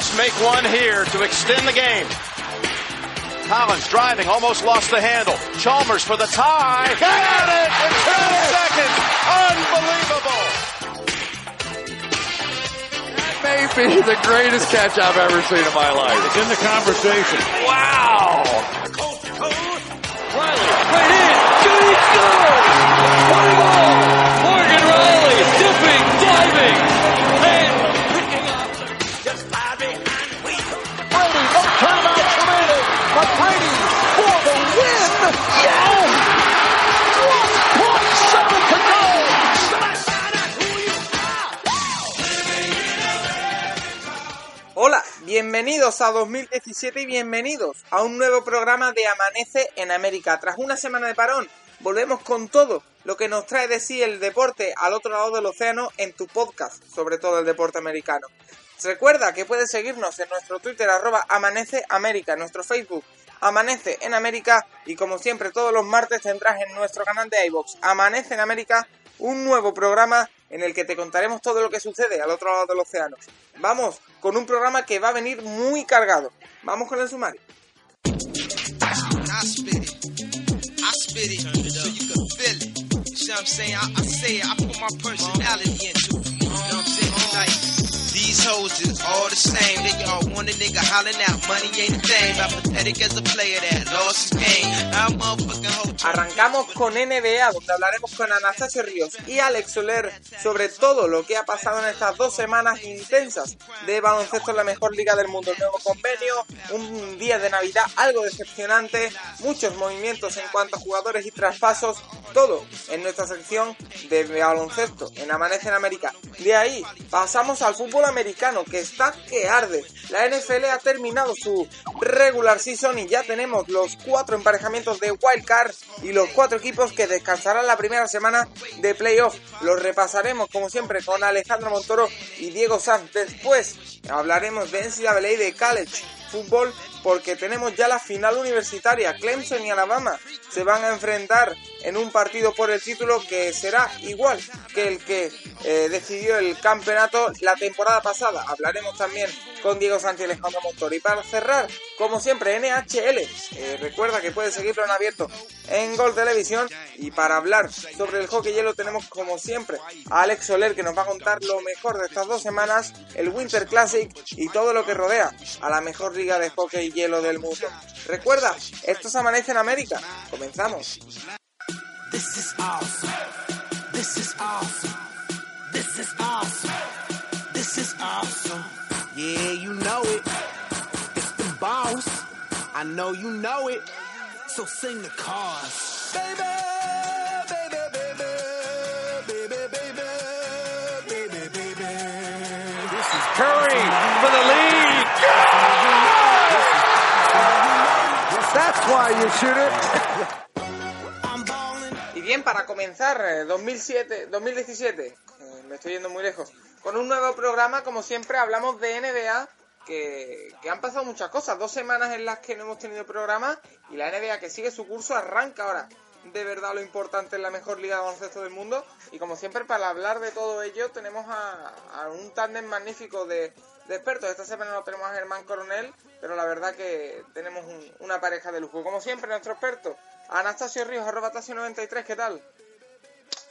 must make one here to extend the game. Collins driving, almost lost the handle. Chalmers for the tie. Got it in 10 seconds. Unbelievable. That may be the greatest catch I've ever seen in my life. It's in the conversation. Wow! Riley, right in, shooting, scores! What a goal! Bienvenidos a 2017 y bienvenidos a un nuevo programa de Amanece en América. Tras una semana de parón, volvemos con todo lo que nos trae de sí el deporte al otro lado del océano en tu podcast, sobre todo el deporte americano. Recuerda que puedes seguirnos en nuestro Twitter arroba Amanece América, nuestro Facebook Amanece en América y como siempre todos los martes tendrás en nuestro canal de iVox Amanece en América un nuevo programa en el que te contaremos todo lo que sucede al otro lado del océano. Vamos con un programa que va a venir muy cargado. Vamos con el sumario. These hoes is all the same. They all want a nigga hollering out. Money ain't a thing. I'm pathetic as a player that lost his game. I'm motherfucking hoe. Arrancamos con NBA, donde hablaremos con Anastasio Ríos y Alex Soler sobre todo lo que ha pasado en estas dos semanas intensas de baloncesto en la mejor liga del mundo. Nuevo convenio, un día de Navidad algo decepcionante, muchos movimientos en cuanto a jugadores y traspasos, todo en nuestra sección de baloncesto en Amanece en América. De ahí pasamos al fútbol americano que está que arde. La NFL ha terminado su regular season y ya tenemos los cuatro emparejamientos de wild card y los cuatro equipos que descansarán la primera semana de playoff. Los repasaremos como siempre con Alejandro Montoro y Diego Sanz. Después hablaremos de NCAA de college fútbol porque tenemos ya la final universitaria. Clemson y Alabama se van a enfrentar en un partido por el título que será igual que el que eh, decidió el campeonato la temporada pasada. Hablaremos también con Diego Sánchez y Alejandro Montoro. Y para cerrar, como siempre, NHL. Eh, recuerda que puedes seguirlo en abierto en Gol Televisión. Y para hablar sobre el hockey hielo tenemos como siempre a Alex Soler que nos va a contar lo mejor de estas dos semanas, el Winter Classic y todo lo que rodea a la mejor liga de hockey hielo del mundo. Recuerda, esto es Amanece en América. Comenzamos. This is awesome. This is awesome. This is awesome. This is awesome. Yeah, you know it. It's the boss. I know you know it. So sing the chorus. Baby, baby, baby, baby, baby, baby, baby. This is Curry for the lead. That's why you shoot it. Y bien, para comenzar, eh, 2007, 2017, eh, me estoy yendo muy lejos, con un nuevo programa, como siempre, hablamos de NBA, que, que han pasado muchas cosas, dos semanas en las que no hemos tenido programa, y la NBA que sigue su curso arranca ahora. De verdad lo importante en la mejor liga de baloncesto del mundo, y como siempre, para hablar de todo ello, tenemos a, a un tándem magnífico de, de expertos. Esta semana no tenemos a Germán Coronel, pero la verdad que tenemos un- una pareja de lujo. Como siempre, nuestro experto, Anastasio Ríos, arroba Tasio93, ¿qué tal?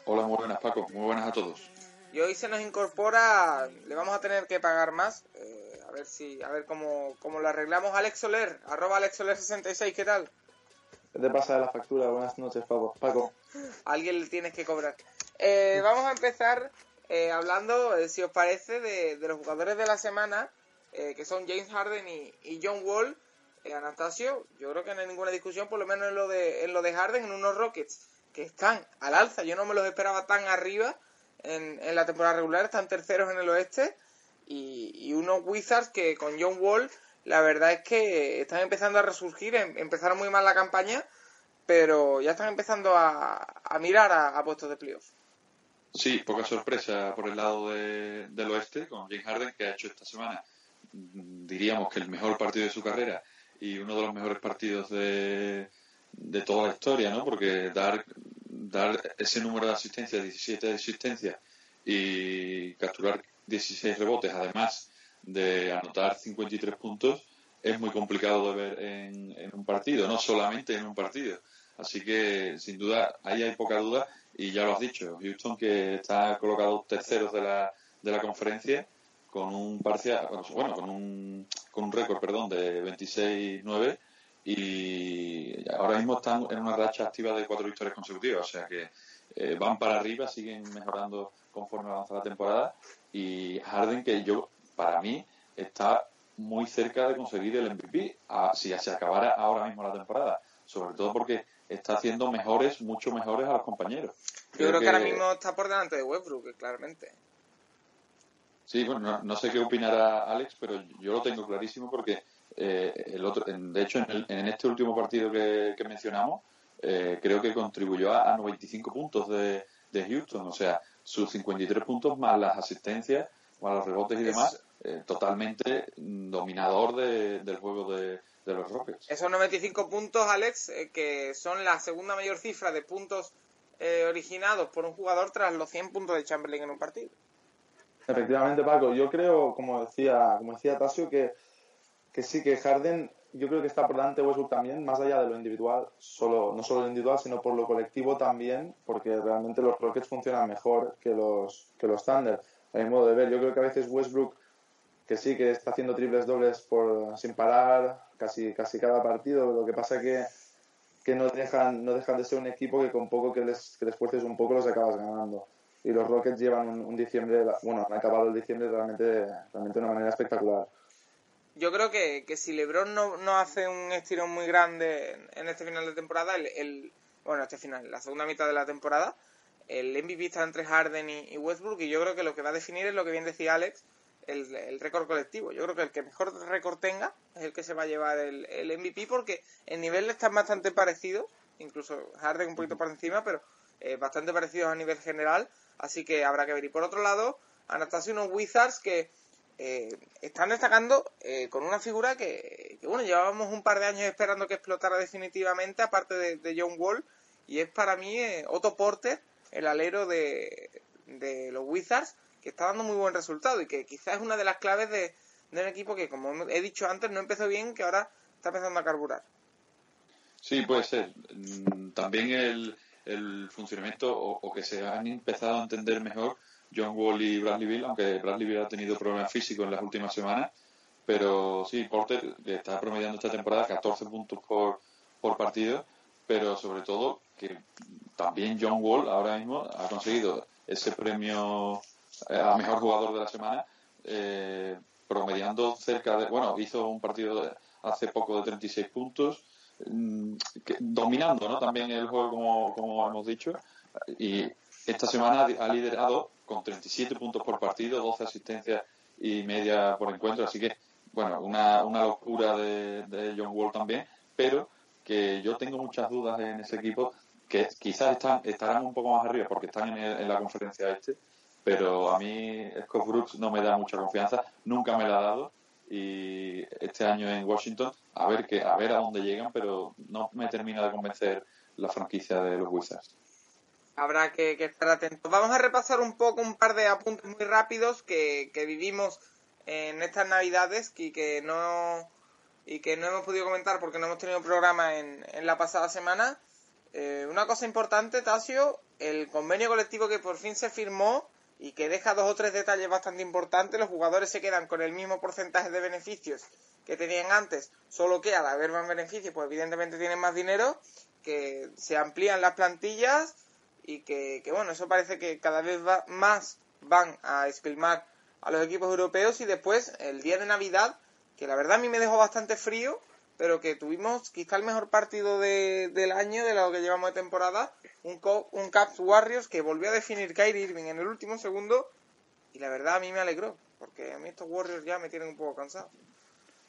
Hola, muy buenas Paco, muy buenas a todos. Y hoy se nos incorpora, le vamos a tener que pagar más, eh, a ver si, a ver cómo, cómo lo arreglamos. Alex Soler, arroba Alex Soler66, ¿qué tal? ¿Qué te pasa de la factura? Buenas noches, Paco. Paco. Alguien le tienes que cobrar. Eh, vamos a empezar eh, hablando, eh, si os parece, de, los jugadores de la semana, eh, que son James Harden y, y John Wall. Eh, Anastasio, yo creo que no hay ninguna discusión, por lo menos en lo de, en lo de Harden, en unos Rockets que están al alza. Yo no me los esperaba tan arriba en, en la temporada regular, están terceros en el oeste. y, y unos Wizards que con John Wall la verdad es que están empezando a resurgir, em- empezaron muy mal la campaña, pero ya están empezando a, a mirar a, a puestos de playoff. Sí, poca sorpresa por el lado de- del oeste con James Harden, que ha hecho esta semana, mm, diríamos que el mejor partido de su carrera y uno de los mejores partidos de, de toda la historia, ¿no? Porque dar, dar ese número de asistencias, 17 de asistencias, y capturar 16 rebotes, además de anotar 53 puntos, es muy complicado de ver en un partido, no solamente en un partido. Así que, sin duda, ahí hay poca duda. Y ya lo has dicho, Houston que está colocado terceros de la, de la conferencia con un parcial, bueno, con un, con un récord, perdón, de 26-9 y ahora mismo están en una racha activa de cuatro victorias consecutivas, o sea que eh, van para arriba, siguen mejorando conforme avanza la temporada y Harden que yo, para mí, está muy cerca de conseguir el MVP a- si se acabara ahora mismo la temporada, sobre todo porque está haciendo mejores, mucho mejores a los compañeros. Yo creo que, ahora mismo está por delante de Westbrook, claramente. Sí, bueno, no, no sé qué opinará Alex, pero yo lo tengo clarísimo porque eh, el otro, en- de hecho, en, el- en este último partido que, que mencionamos, eh, creo que contribuyó a, a 95 puntos de, de Houston, o sea, sus 53 puntos más las asistencias, más los rebotes y demás, eh, totalmente dominador de- del juego de, de los Rockets. Esos 95 puntos, Alex, eh, que son la segunda mayor cifra de puntos eh, originados por un jugador tras los 100 puntos de Chamberlain en un partido. Efectivamente, Paco. Yo creo, como decía, como decía Tasio, que, que sí, que Harden, yo creo que está por delante de Westbrook también, más allá de lo individual, solo, no solo lo individual, sino por lo colectivo también, porque realmente los Rockets funcionan mejor que los, que los Thunder, a mi modo de ver. Yo creo que a veces Westbrook, que sí, que está haciendo triples dobles por, sin parar, casi, casi cada partido, lo que pasa que que no dejan, no dejan de ser un equipo que con poco que les, que les fuerces un poco los acabas ganando. Y los Rockets llevan un, diciembre, bueno, han acabado el diciembre realmente, realmente de una manera espectacular. Yo creo que, que si LeBron no, no hace un estirón muy grande en, en este final de temporada, el, el- bueno, este final, la segunda mitad de la temporada, el MVP está entre Harden y, y Westbrook y yo creo que lo que va a definir es lo que bien decía Alex, el, el récord colectivo. Yo creo que el que mejor récord tenga es el que se va a llevar el, el MVP porque el nivel están bastante parecidos, incluso Harden un poquito por encima, pero eh, bastante parecidos a nivel general, así que habrá que ver. Y por otro lado, Anastasia unos Wizards que eh, están destacando eh, con una figura que, que, bueno, llevábamos un par de años esperando que explotara definitivamente, aparte de, de John Wall, y es para mí Otto Porter, el alero de, de los Wizards, que está dando muy buen resultado y que quizás es una de las claves de, de un equipo que, como he dicho antes, no empezó bien, que ahora está empezando a carburar. Sí, puede ser. Mm, También el, el funcionamiento o, o que se han empezado a entender mejor John Wall y Bradley Bill, aunque Bradley Bill ha tenido problemas físicos en las últimas semanas. Pero sí, Porter está promediando esta temporada 14 puntos por, por partido, pero sobre todo que también John Wall ahora mismo ha conseguido ese premio a mejor jugador de la semana, eh, promediando cerca de. Bueno, hizo un partido hace poco de 36 puntos, mm, que- dominando ¿no? también el juego, como, como hemos dicho, y esta semana ha liderado con 37 puntos por partido, 12 asistencias y media por encuentro, así que, bueno, una, una locura de, de John Wall también, pero que yo tengo muchas dudas en ese equipo, que quizás están, estarán un poco más arriba porque están en, el- en la conferencia este, pero a mí Scott Brooks no me da mucha confianza, nunca me la ha dado y este año en Washington a ver que a ver a dónde llegan, pero no me termina de convencer la franquicia de los Wizards. Habrá que, que estar atentos. Vamos a repasar un poco un par de apuntes muy rápidos que, que vivimos en estas navidades y que no y que no hemos podido comentar porque no hemos tenido programa en, en la pasada semana. Eh, una cosa importante, Tasio, el convenio colectivo que por fin se firmó y que deja dos o tres detalles bastante importantes. Los jugadores se quedan con el mismo porcentaje de beneficios que tenían antes, solo que al haber más beneficios, pues evidentemente tienen más dinero, que se amplían las plantillas y que, bueno, eso parece que cada vez va, más van a esquilmar a los equipos europeos y después el día de Navidad, que la verdad a mí me dejó bastante frío, pero que tuvimos quizá el mejor partido de, del año, de lo que llevamos de temporada, un, un Caps Warriors que volvió a definir Kyrie Irving en el último segundo y la verdad a mí me alegró. porque a mí estos Warriors ya me tienen un poco cansado.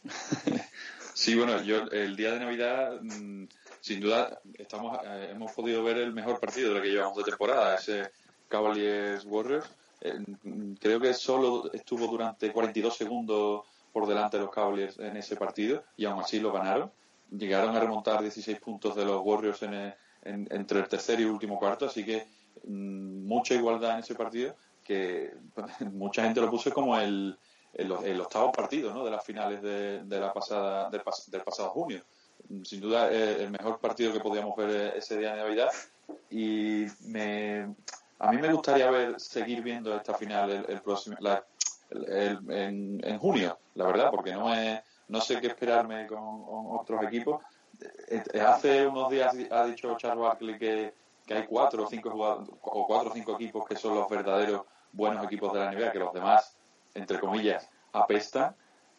sí, bueno, yo el día de Navidad, mm, sin duda, estamos eh, hemos podido ver el mejor partido de lo que llevamos de temporada, ese Cavaliers Warriors. Eh, mm, creo que solo estuvo durante 42 segundos por delante de los Cavaliers en ese partido y aún así lo ganaron. Llegaron a remontar 16 puntos de los Warriors en entre el tercer y último cuarto, así que mm, mucha igualdad en ese partido que mucha gente lo puso como el, el, octavo partido ¿no? de las finales de, de la pasada del, pasado junio. Sin duda eh, el mejor partido que podíamos ver eh, ese día de Navidad y me, a mí me gustaría ver seguir viendo esta final el, próximo en, en, junio, la verdad, porque no es, no sé qué esperarme con, otros equipos. Hace unos días ha dicho Charles Barkley que, hay cuatro o cinco jugadores, o cuatro o cinco equipos que son los verdaderos buenos equipos de la NBA, que los demás, entre comillas, apestan.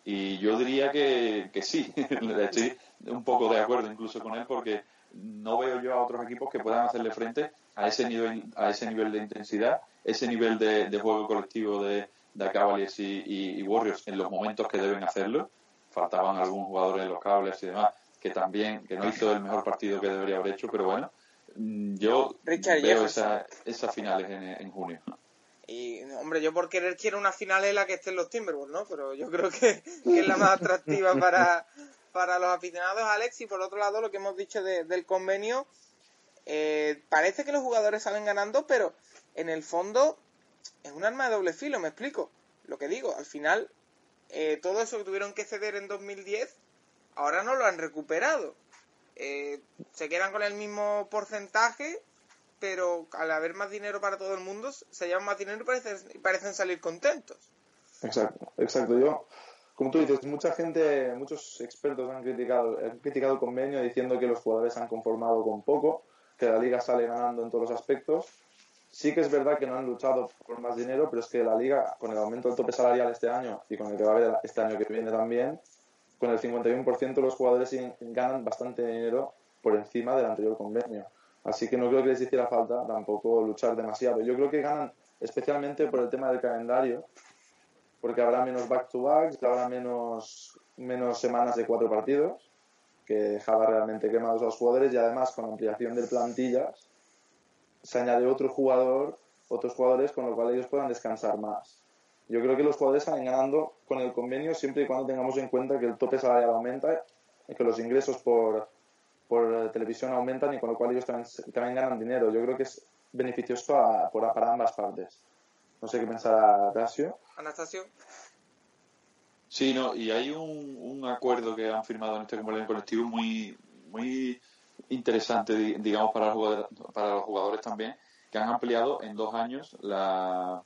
Y yo diría que, sí, estoy un poco de acuerdo incluso con él porque no veo yo a otros equipos que puedan hacerle frente a ese nivel, a ese nivel de intensidad, ese nivel de, juego colectivo de, de Cavaliers y, Warriors en los momentos que deben hacerlo. Faltaban algunos jugadores en los cables y demás que también, que no hizo el mejor partido que debería haber hecho, pero bueno, mm, yo veo esas finales en, en junio. Y, hombre, yo por querer quiero una final en la que estén los Timberwolves, ¿no? Pero yo creo que, es la más atractiva para, para los aficionados, Alex. Y por otro lado, lo que hemos dicho del convenio, eh, parece que los jugadores salen ganando, pero en el fondo es un arma de doble filo, me explico. Lo que digo, al final, eh, todo eso que tuvieron que ceder en 2010, ahora no lo han recuperado. Eh, se quedan con el mismo porcentaje pero al haber más dinero para todo el mundo, se llevan más dinero y parecen, parecen salir contentos. Exacto, exacto. Yo, como tú dices, mucha gente, muchos expertos han criticado, han criticado el convenio diciendo que los jugadores han conformado con poco, que la liga sale ganando en todos los aspectos. Sí que es verdad que no han luchado por más dinero, pero es que la liga, con el aumento del tope salarial este año y con el que va a haber este año que viene también, con el 51% los jugadores ganan bastante dinero por encima del anterior convenio. Así que no creo que les hiciera falta tampoco luchar demasiado. Yo creo que ganan especialmente por el tema del calendario, porque habrá menos back-to-backs, habrá menos, menos semanas de cuatro partidos, que dejaba realmente quemados a los jugadores y además con ampliación de plantillas se añade otro jugador, otros jugadores con lo cual ellos puedan descansar más. Yo creo que los jugadores salen ganando con el convenio siempre y cuando tengamos en cuenta que el tope salarial aumenta y que los ingresos por, por televisión aumentan y con lo cual ellos también, ganan dinero. Yo creo que es beneficioso para, ambas partes. No sé qué pensará Anastasio. Anastasio. Sí, no, y hay un, acuerdo que han firmado en este convenio colectivo muy, muy interesante, digamos, para los, jugadores, para los jugadores también, que han ampliado en dos años la,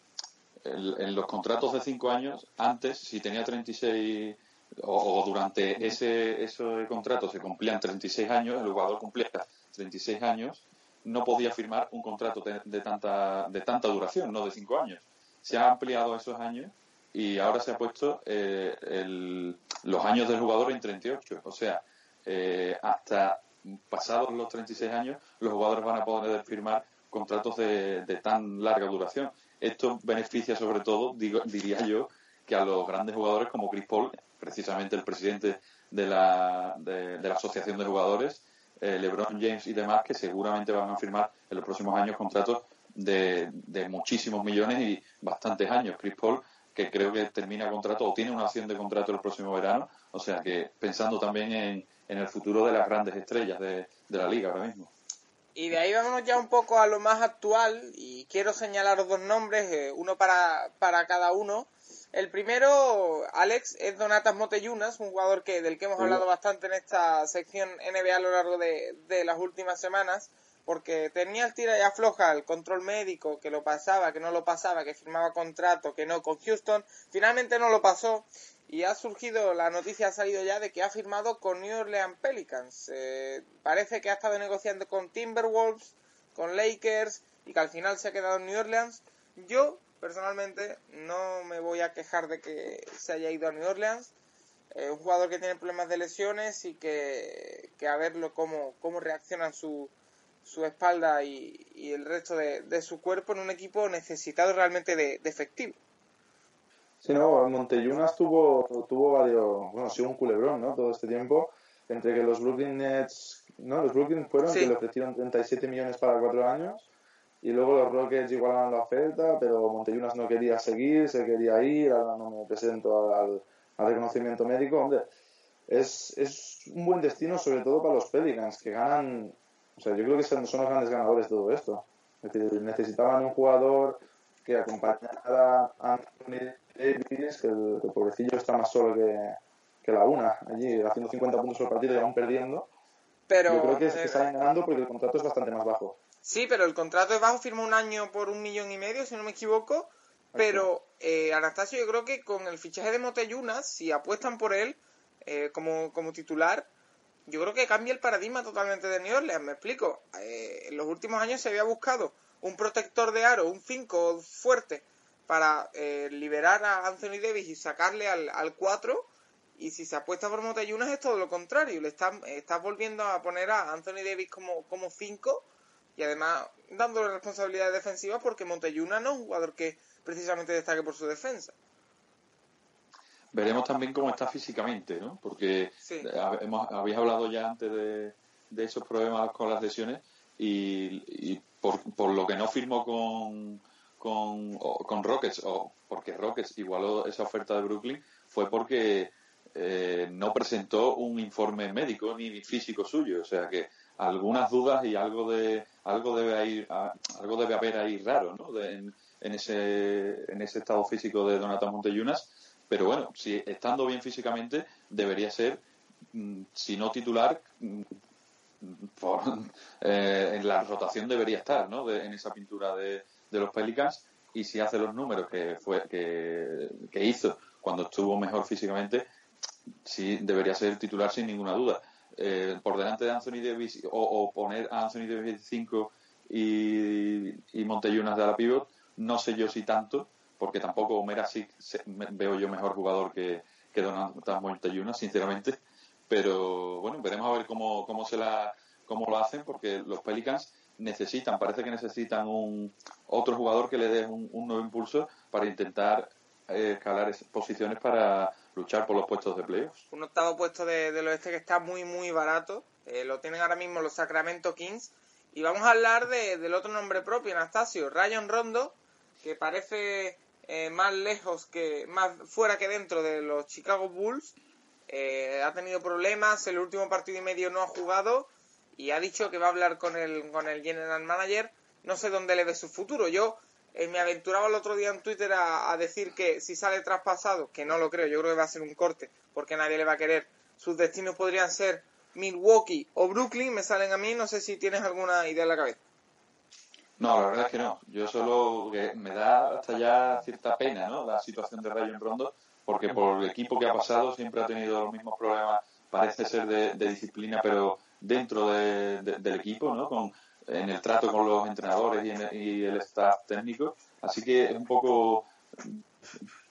en los contratos de cinco años, antes, si tenía 36 o, durante ese, ese contrato se cumplían 36 años, el jugador cumplía 36 años, no podía firmar un contrato de, tanta, de tanta duración, no de 5 años. Se han ampliado esos años y ahora se ha puesto eh, el, los años del jugador en 38. O sea, eh, hasta pasados los 36 años, los jugadores van a poder firmar contratos de, de tan larga duración. Esto beneficia sobre todo, digo, diría yo, que a los grandes jugadores como Chris Paul, precisamente el presidente de la, de, la Asociación de Jugadores, eh, LeBron James y demás, que seguramente van a firmar en los próximos años contratos de, de muchísimos millones y bastantes años. Chris Paul, que creo que termina contrato o tiene una acción de contrato el próximo verano, o sea que pensando también en, el futuro de las grandes estrellas de la liga ahora mismo. Y de ahí vámonos ya un poco a lo más actual y quiero señalar dos nombres, eh, uno para, para cada uno. El primero, Alex, es Donatas Moteyunas, un jugador que, del que hemos hablado bastante en esta sección NBA a lo largo de, las últimas semanas, porque tenía el tira y afloja, el control médico, que lo pasaba, que no lo pasaba, que firmaba contrato, que no con Houston. Finalmente no lo pasó y ha surgido, la noticia ha salido ya de que ha firmado con New Orleans Pelicans. Eh, parece que ha estado negociando con Timberwolves, con Lakers y que al final se ha quedado en New Orleans. Yo personalmente no me voy a quejar de que se haya ido a New Orleans. Eh, un jugador que tiene problemas de lesiones y que, a verlo cómo, cómo reaccionan su, su espalda y, el resto de, su cuerpo en un equipo necesitado realmente de, efectivo. Sí, no, Monteyunas tuvo, tuvo varios, bueno, ha sido un culebrón, ¿no? Todo este tiempo, entre que los Brooklyn Nets, ¿no? Los Brooklyn fueron Sí. que le ofrecieron 37 millones para cuatro años y luego los Rockets igualaban la oferta, pero Monteyunas no quería seguir, se quería ir, ahora no me presento al, al reconocimiento médico, hombre. Es, es un buen destino sobre todo para los Pelicans, que ganan, o sea, yo creo que son, son los grandes ganadores de todo esto. Es decir, necesitaban un jugador que acompañara a Anthony Davis, que el, que el pobrecillo está más solo que, que la una, allí haciendo 50 puntos por partido y aún perdiendo. Pero, Yo creo que, es, que salen ganando porque el contrato es bastante más bajo. Sí, pero el contrato de bajo firma un año por un millón y medio, si no me equivoco. Pero, eh, Anastasio, yo creo que con el fichaje de Moteyunas, si apuestan por él eh, como, como titular, yo creo que cambia el paradigma totalmente de New Orleans. Me explico. Eh, en los últimos años se había buscado un protector de aro, un 5 fuerte, para eh, liberar a Anthony Davis y sacarle al, al 4. Y si se apuesta por Moteyunas es todo lo contrario. Le están, estás volviendo a poner a Anthony Davis como, como 5 y además dándole responsabilidades defensivas porque Montelluna no es un jugador que precisamente destaque por su defensa. Veremos también cómo está físicamente, ¿no? Porque Sí. eh, hemos, habéis hablado ya antes de, de esos problemas con las lesiones y, y por, por lo que no firmó con, con, o- con Rockets, o porque Rockets igualó esa oferta de Brooklyn, fue porque eh, no presentó un informe médico ni físico suyo. O sea que algunas dudas y algo de algo debe ir, a- algo debe haber ahí raro, ¿no? De- en, en ese en ese estado físico de Donatan Monteyunas. Pero bueno, si estando bien físicamente, debería ser, mm, si no titular, mm, por- eh, en la rotación debería estar, ¿no? De- en esa pintura de, de los Pelicans. Y si hace los números que fue que, hizo cuando estuvo mejor físicamente, sí debería ser titular sin ninguna duda. Eh, por delante de Anthony Davis o, poner a Anthony Davis 5 y, y Monteyunas de la pivot, no sé yo si tanto, porque tampoco Omera sí se- me- veo yo mejor jugador que, que Donovan Monteyunas, sinceramente. Pero bueno, veremos a ver cómo, cómo se la cómo lo hacen, porque los Pelicans necesitan, parece que necesitan un otro jugador que le dé un, nuevo impulso para intentar eh, escalar posiciones para luchar por los puestos de playoffs. Un octavo puesto de- del oeste que está muy, muy barato. Eh, lo tienen ahora mismo los Sacramento Kings. Y vamos a hablar de- del otro nombre propio, Anastasio, Rayon Rondo, que parece eh, más lejos que, más fuera que dentro de los Chicago Bulls. Eh, ha tenido problemas, el último partido y medio no ha jugado y ha dicho que va a hablar con el, con el general manager. No sé dónde le ve su futuro. Yo eh, me aventuraba el otro día en Twitter a, decir que si sale traspasado, que no lo creo, yo creo que va a ser un corte porque nadie le va a querer. Sus destinos podrían ser Milwaukee o Brooklyn, me salen a mí, no sé si tienes alguna idea en la cabeza. No, la verdad es que no. Yo solo que me da hasta ya cierta pena, ¿no? La situación de Rayon Rondo, porque por el equipo que ha pasado siempre ha tenido los mismos problemas, parece ser de, de disciplina, pero dentro de- de- del equipo, ¿no? Con, en el trato con los entrenadores y, en y el staff técnico. Así que es un poco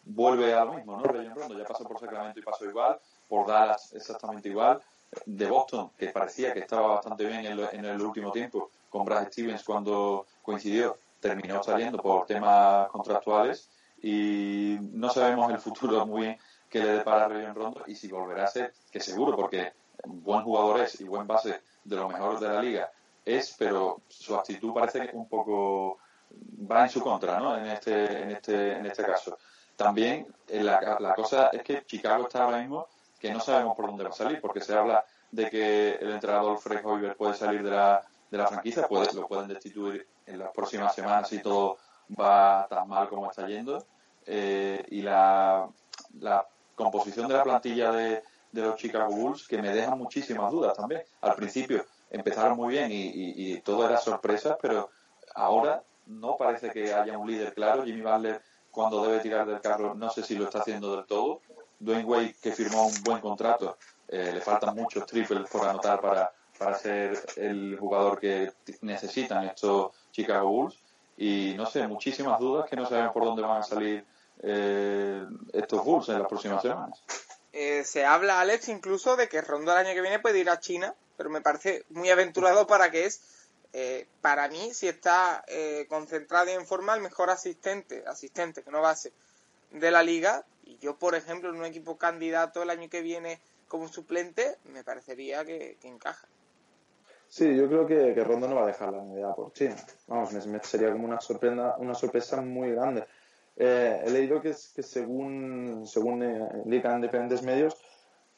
vuelve a lo mismo, ¿no? Rayon Rondo ya pasó por Sacramento y pasó igual, por Dallas exactamente igual, de Boston, que parecía que estaba bastante bien en, lo- en el último tiempo, con Brad Stevens cuando coincidió, terminó saliendo por temas contractuales y no sabemos el futuro muy bien que le depara Rayon Rondo y si volverá a ser, que seguro, porque buen jugador es y buen base de lo mejor de la liga es, pero su actitud parece un poco va en su contra, ¿no? En este, en este, en este caso. También eh, la, la cosa es que Chicago está ahora mismo que no sabemos por dónde va a salir, porque se habla de que el entrenador Fred Hoiberg puede salir de la, de la franquicia, puede, lo pueden destituir en las próximas semanas si todo va tan mal como está yendo. Eh, y la, la composición de la plantilla de, de los Chicago Bulls que me deja muchísimas dudas también. Al principio empezaron muy bien y, todo era sorpresa, pero ahora no parece que haya un líder claro. Jimmy Butler cuando debe tirar del carro no sé si lo está haciendo del todo. Dwayne Wade que firmó un buen contrato, eh, le faltan muchos triples por anotar para, para ser el jugador que necesitan estos Chicago Bulls. Y no sé, muchísimas dudas que no sabemos por dónde van a salir eh, estos Bulls en las próximas semanas. Eh, se habla, Alex, incluso de que Rondo el año que viene puede ir a China, pero me parece muy aventurado para que es, eh, para mí, si está eh, concentrado y en forma, el mejor asistente, asistente, que no base, de la liga. Y yo, por ejemplo, en un equipo candidato el año que viene como suplente, me parecería que, encaja. Sí, yo creo que, Rondo no va a dejar la NBA por China. Vamos, me, sería como una, sorprenda, una sorpresa muy grande. Eh, he leído que, que según, según eh, indican diferentes medios,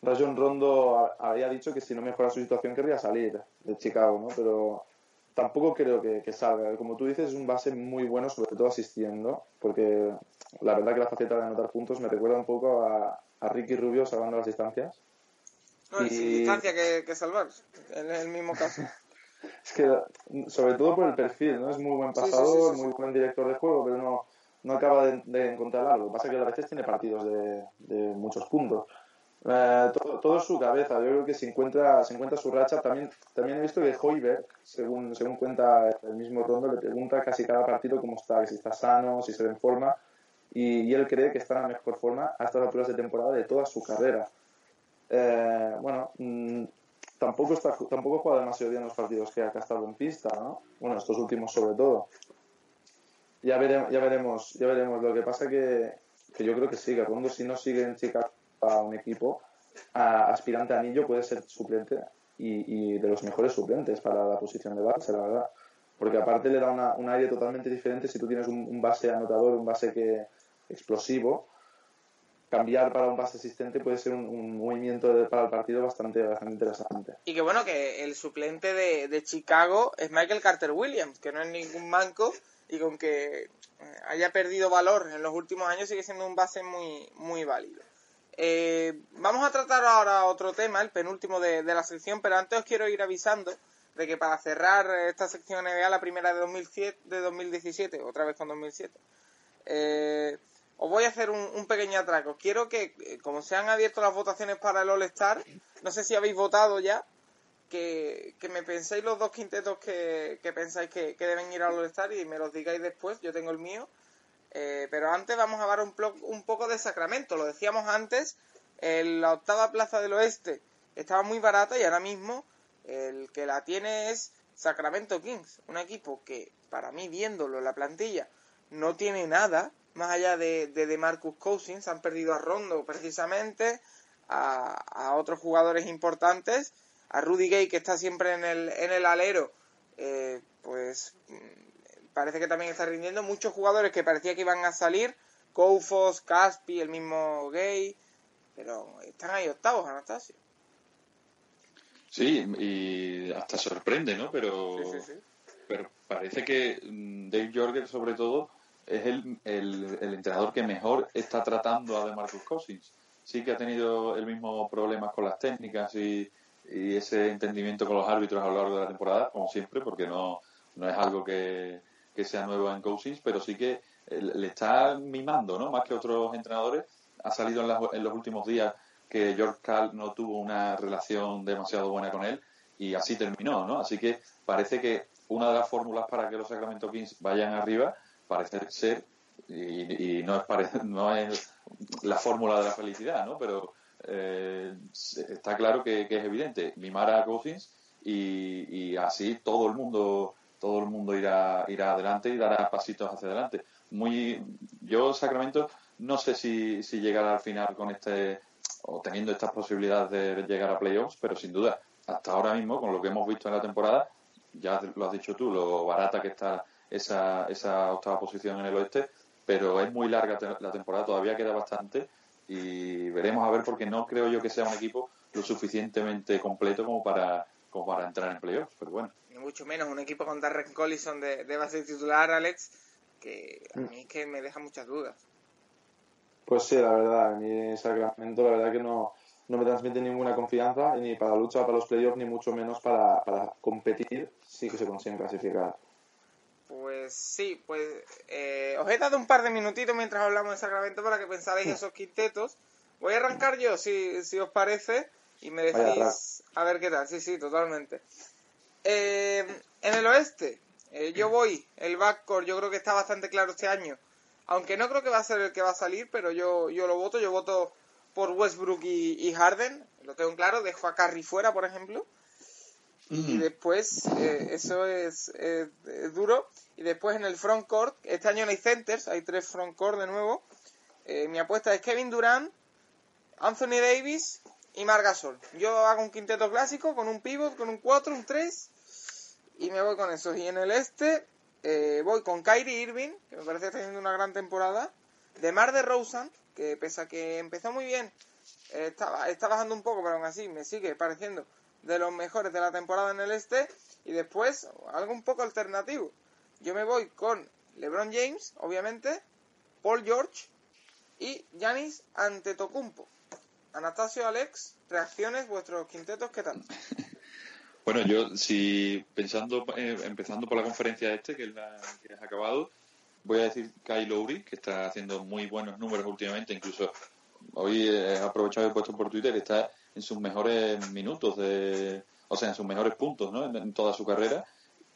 Rajon Rondo había dicho que si no mejora su situación querría salir de Chicago, ¿no? Pero tampoco creo que, salga. Como tú dices, es un base muy bueno, sobre todo asistiendo, porque la verdad que la faceta de anotar puntos me recuerda un poco a, Ricky Rubio salvando las distancias. No, y... sin distancia que, salvar, en el mismo caso. es que, sobre todo por el perfil, ¿no? Es muy buen pasador, muy buen director de juego, pero no, no acaba de, encontrar algo. Pasa que a veces tiene partidos de, muchos puntos. Eh, todo, todo, su cabeza. Yo creo que se encuentra, encuentra su racha. También, también he visto que Hoiberg, según, según cuenta el mismo Rondo, le pregunta casi cada partido cómo está, si está sano, si se ve en forma. Y, él cree que está en la mejor forma a estas alturas de temporada de toda su carrera. Eh, bueno, mm, tampoco, está, tampoco juega demasiado bien los partidos que ha estado en pista, ¿no? Bueno, estos últimos sobre todo. Ya veremos, ya veremos, ya veremos. Lo que pasa que, que yo creo que sigue. Rondo si no sigue en Chicago a un equipo aspirante a anillo puede ser suplente y, de los mejores suplentes para la posición de base, la verdad. Porque aparte le da un aire totalmente diferente si tú tienes un, base anotador, un base que explosivo. Cambiar para un base asistente puede ser un, movimiento para el partido bastante, bastante interesante. Y que bueno, que el suplente de, de Chicago es Michael Carter Williams, que no es ningún manco y con que eh, haya perdido valor en los últimos años sigue siendo un base muy, muy válido. Eh, vamos a tratar ahora otro tema, el penúltimo de, la sección, pero antes os quiero ir avisando de que para cerrar esta sección NBA, la primera de, 2007, de 2017, otra vez con 2007, eh, os voy a hacer un, pequeño atraco. Quiero que, eh, como se han abierto las votaciones para el All-Star, no sé si habéis votado ya, que, me penséis los dos quintetos que, pensáis que, que, deben ir al All-Star y me los digáis después, yo tengo el mío. Eh, pero antes vamos a dar un, un, poco de Sacramento. Lo decíamos antes, en la octava plaza del oeste estaba muy barata y ahora mismo el que la tiene es Sacramento Kings. Un equipo que, para mí, viéndolo en la plantilla, no tiene nada más allá de, de, Marcus Cousins. Han perdido a Rondo precisamente, a, otros jugadores importantes, a Rudy Gay que está siempre en el, en el alero. Eh, pues parece que también está rindiendo. Muchos jugadores que parecía que iban a salir, Koufos, Caspi, el mismo Gay, pero están ahí octavos, Anastasio. Sí, y hasta sorprende, ¿no? Pero, pero parece que mm, Dave Jorger, sobre todo, es el, el, entrenador que mejor está tratando a DeMarcus Cousins. Sí que ha tenido el mismo problemas con las técnicas y, y ese entendimiento con los árbitros a lo largo de la temporada, como siempre, porque no, no es algo que, que sea nuevo en Cousins, pero sí que eh, le está mimando, ¿no? Más que otros entrenadores. Ha salido en, los últimos días que George Cal no tuvo una relación demasiado buena con él y así terminó, ¿no? Así que parece que una de las fórmulas para que los Sacramento Kings vayan arriba parece ser, y, no, es no es la fórmula de la felicidad, ¿no? Pero eh, está claro que, es evidente, mimar a Cousins y, y así todo el mundo todo el mundo irá, irá adelante y dará pasitos hacia adelante. Muy, yo, Sacramento, no sé si, si llegará al final con este, o teniendo estas posibilidades de llegar a playoffs, pero sin duda, hasta ahora mismo, con lo que hemos visto en la temporada, ya lo has dicho tú, lo barata que está esa, esa octava posición en el oeste, pero es muy larga la temporada, todavía queda bastante y veremos a ver porque no creo yo que sea un equipo lo suficientemente completo como para, como para entrar en playoffs, pero bueno mucho menos un equipo con Darren Collison de, de base titular, Alex, que a mí es que me deja muchas dudas. Pues sí, la verdad, a mí Sacramento la verdad que no, no me transmite ninguna confianza ni para la lucha para los playoffs ni mucho menos para, para competir sí que se consiguen clasificar. Pues sí, pues eh, os he dado un par de minutitos mientras hablamos de Sacramento para que pensarais esos quintetos. Voy a arrancar yo, si, si os parece, y me decís a ver qué tal. Sí, sí, totalmente. Eh, en el oeste, eh, yo voy, el backcourt yo creo que está bastante claro este año. Aunque no creo que va a ser el que va a salir, pero yo, yo lo voto. Yo voto por Westbrook y, Harden. Lo tengo claro. Dejo a Curry fuera, por ejemplo. Y después, eh, eso es, duro. Y después en el frontcourt, este año no hay centers, hay tres frontcourt de nuevo. eh, mi apuesta es Kevin Durant, Anthony Davis y Marc Gasol. Yo hago un quinteto clásico con un pivot, con un 4, un 3 y me voy con eso. Y en el este eh, voy con Kyrie Irving, que me parece que está haciendo una gran temporada, de Mar de Rosen, que pese a que empezó muy bien, está, está bajando un poco, pero aún así me sigue pareciendo de los mejores de la temporada en el este. Y después, algo un poco alternativo. Yo me voy con LeBron James, obviamente, Paul George y Giannis Antetokounmpo. Anastasio, Alex, reacciones, vuestros quintetos, ¿qué tal? Bueno, yo, si pensando, eh, empezando por la conferencia este, que es la que has acabado, voy a decir Kyle Lowry, que está haciendo muy buenos números últimamente, incluso hoy he aprovechado y he puesto por Twitter, está en sus mejores minutos, de, o sea, en sus mejores puntos, ¿no? En, en toda su carrera,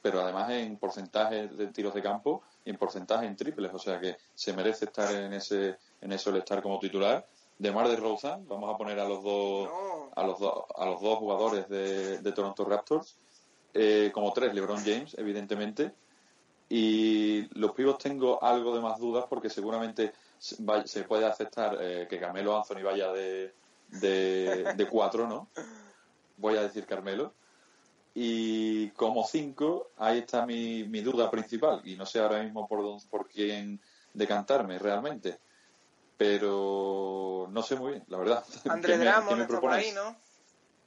pero además en porcentaje de tiros de campo y en porcentaje en triples, o sea que se merece estar en ese, en eso el estar como titular. De Mar de Rosa, vamos a poner a los dos, a los dos, a los dos jugadores de, de Toronto Raptors, eh, como tres, LeBron James, evidentemente, y los pibos tengo algo de más dudas porque seguramente se puede aceptar eh, que Carmelo Anthony vaya de, de, de cuatro, ¿no? Voy a decir Carmelo. Y como cinco, ahí está mi, mi duda principal. Y no sé ahora mismo por, dónde- por quién decantarme realmente. Pero no sé muy bien, la verdad. André ¿Qué me- por ahí, ¿no?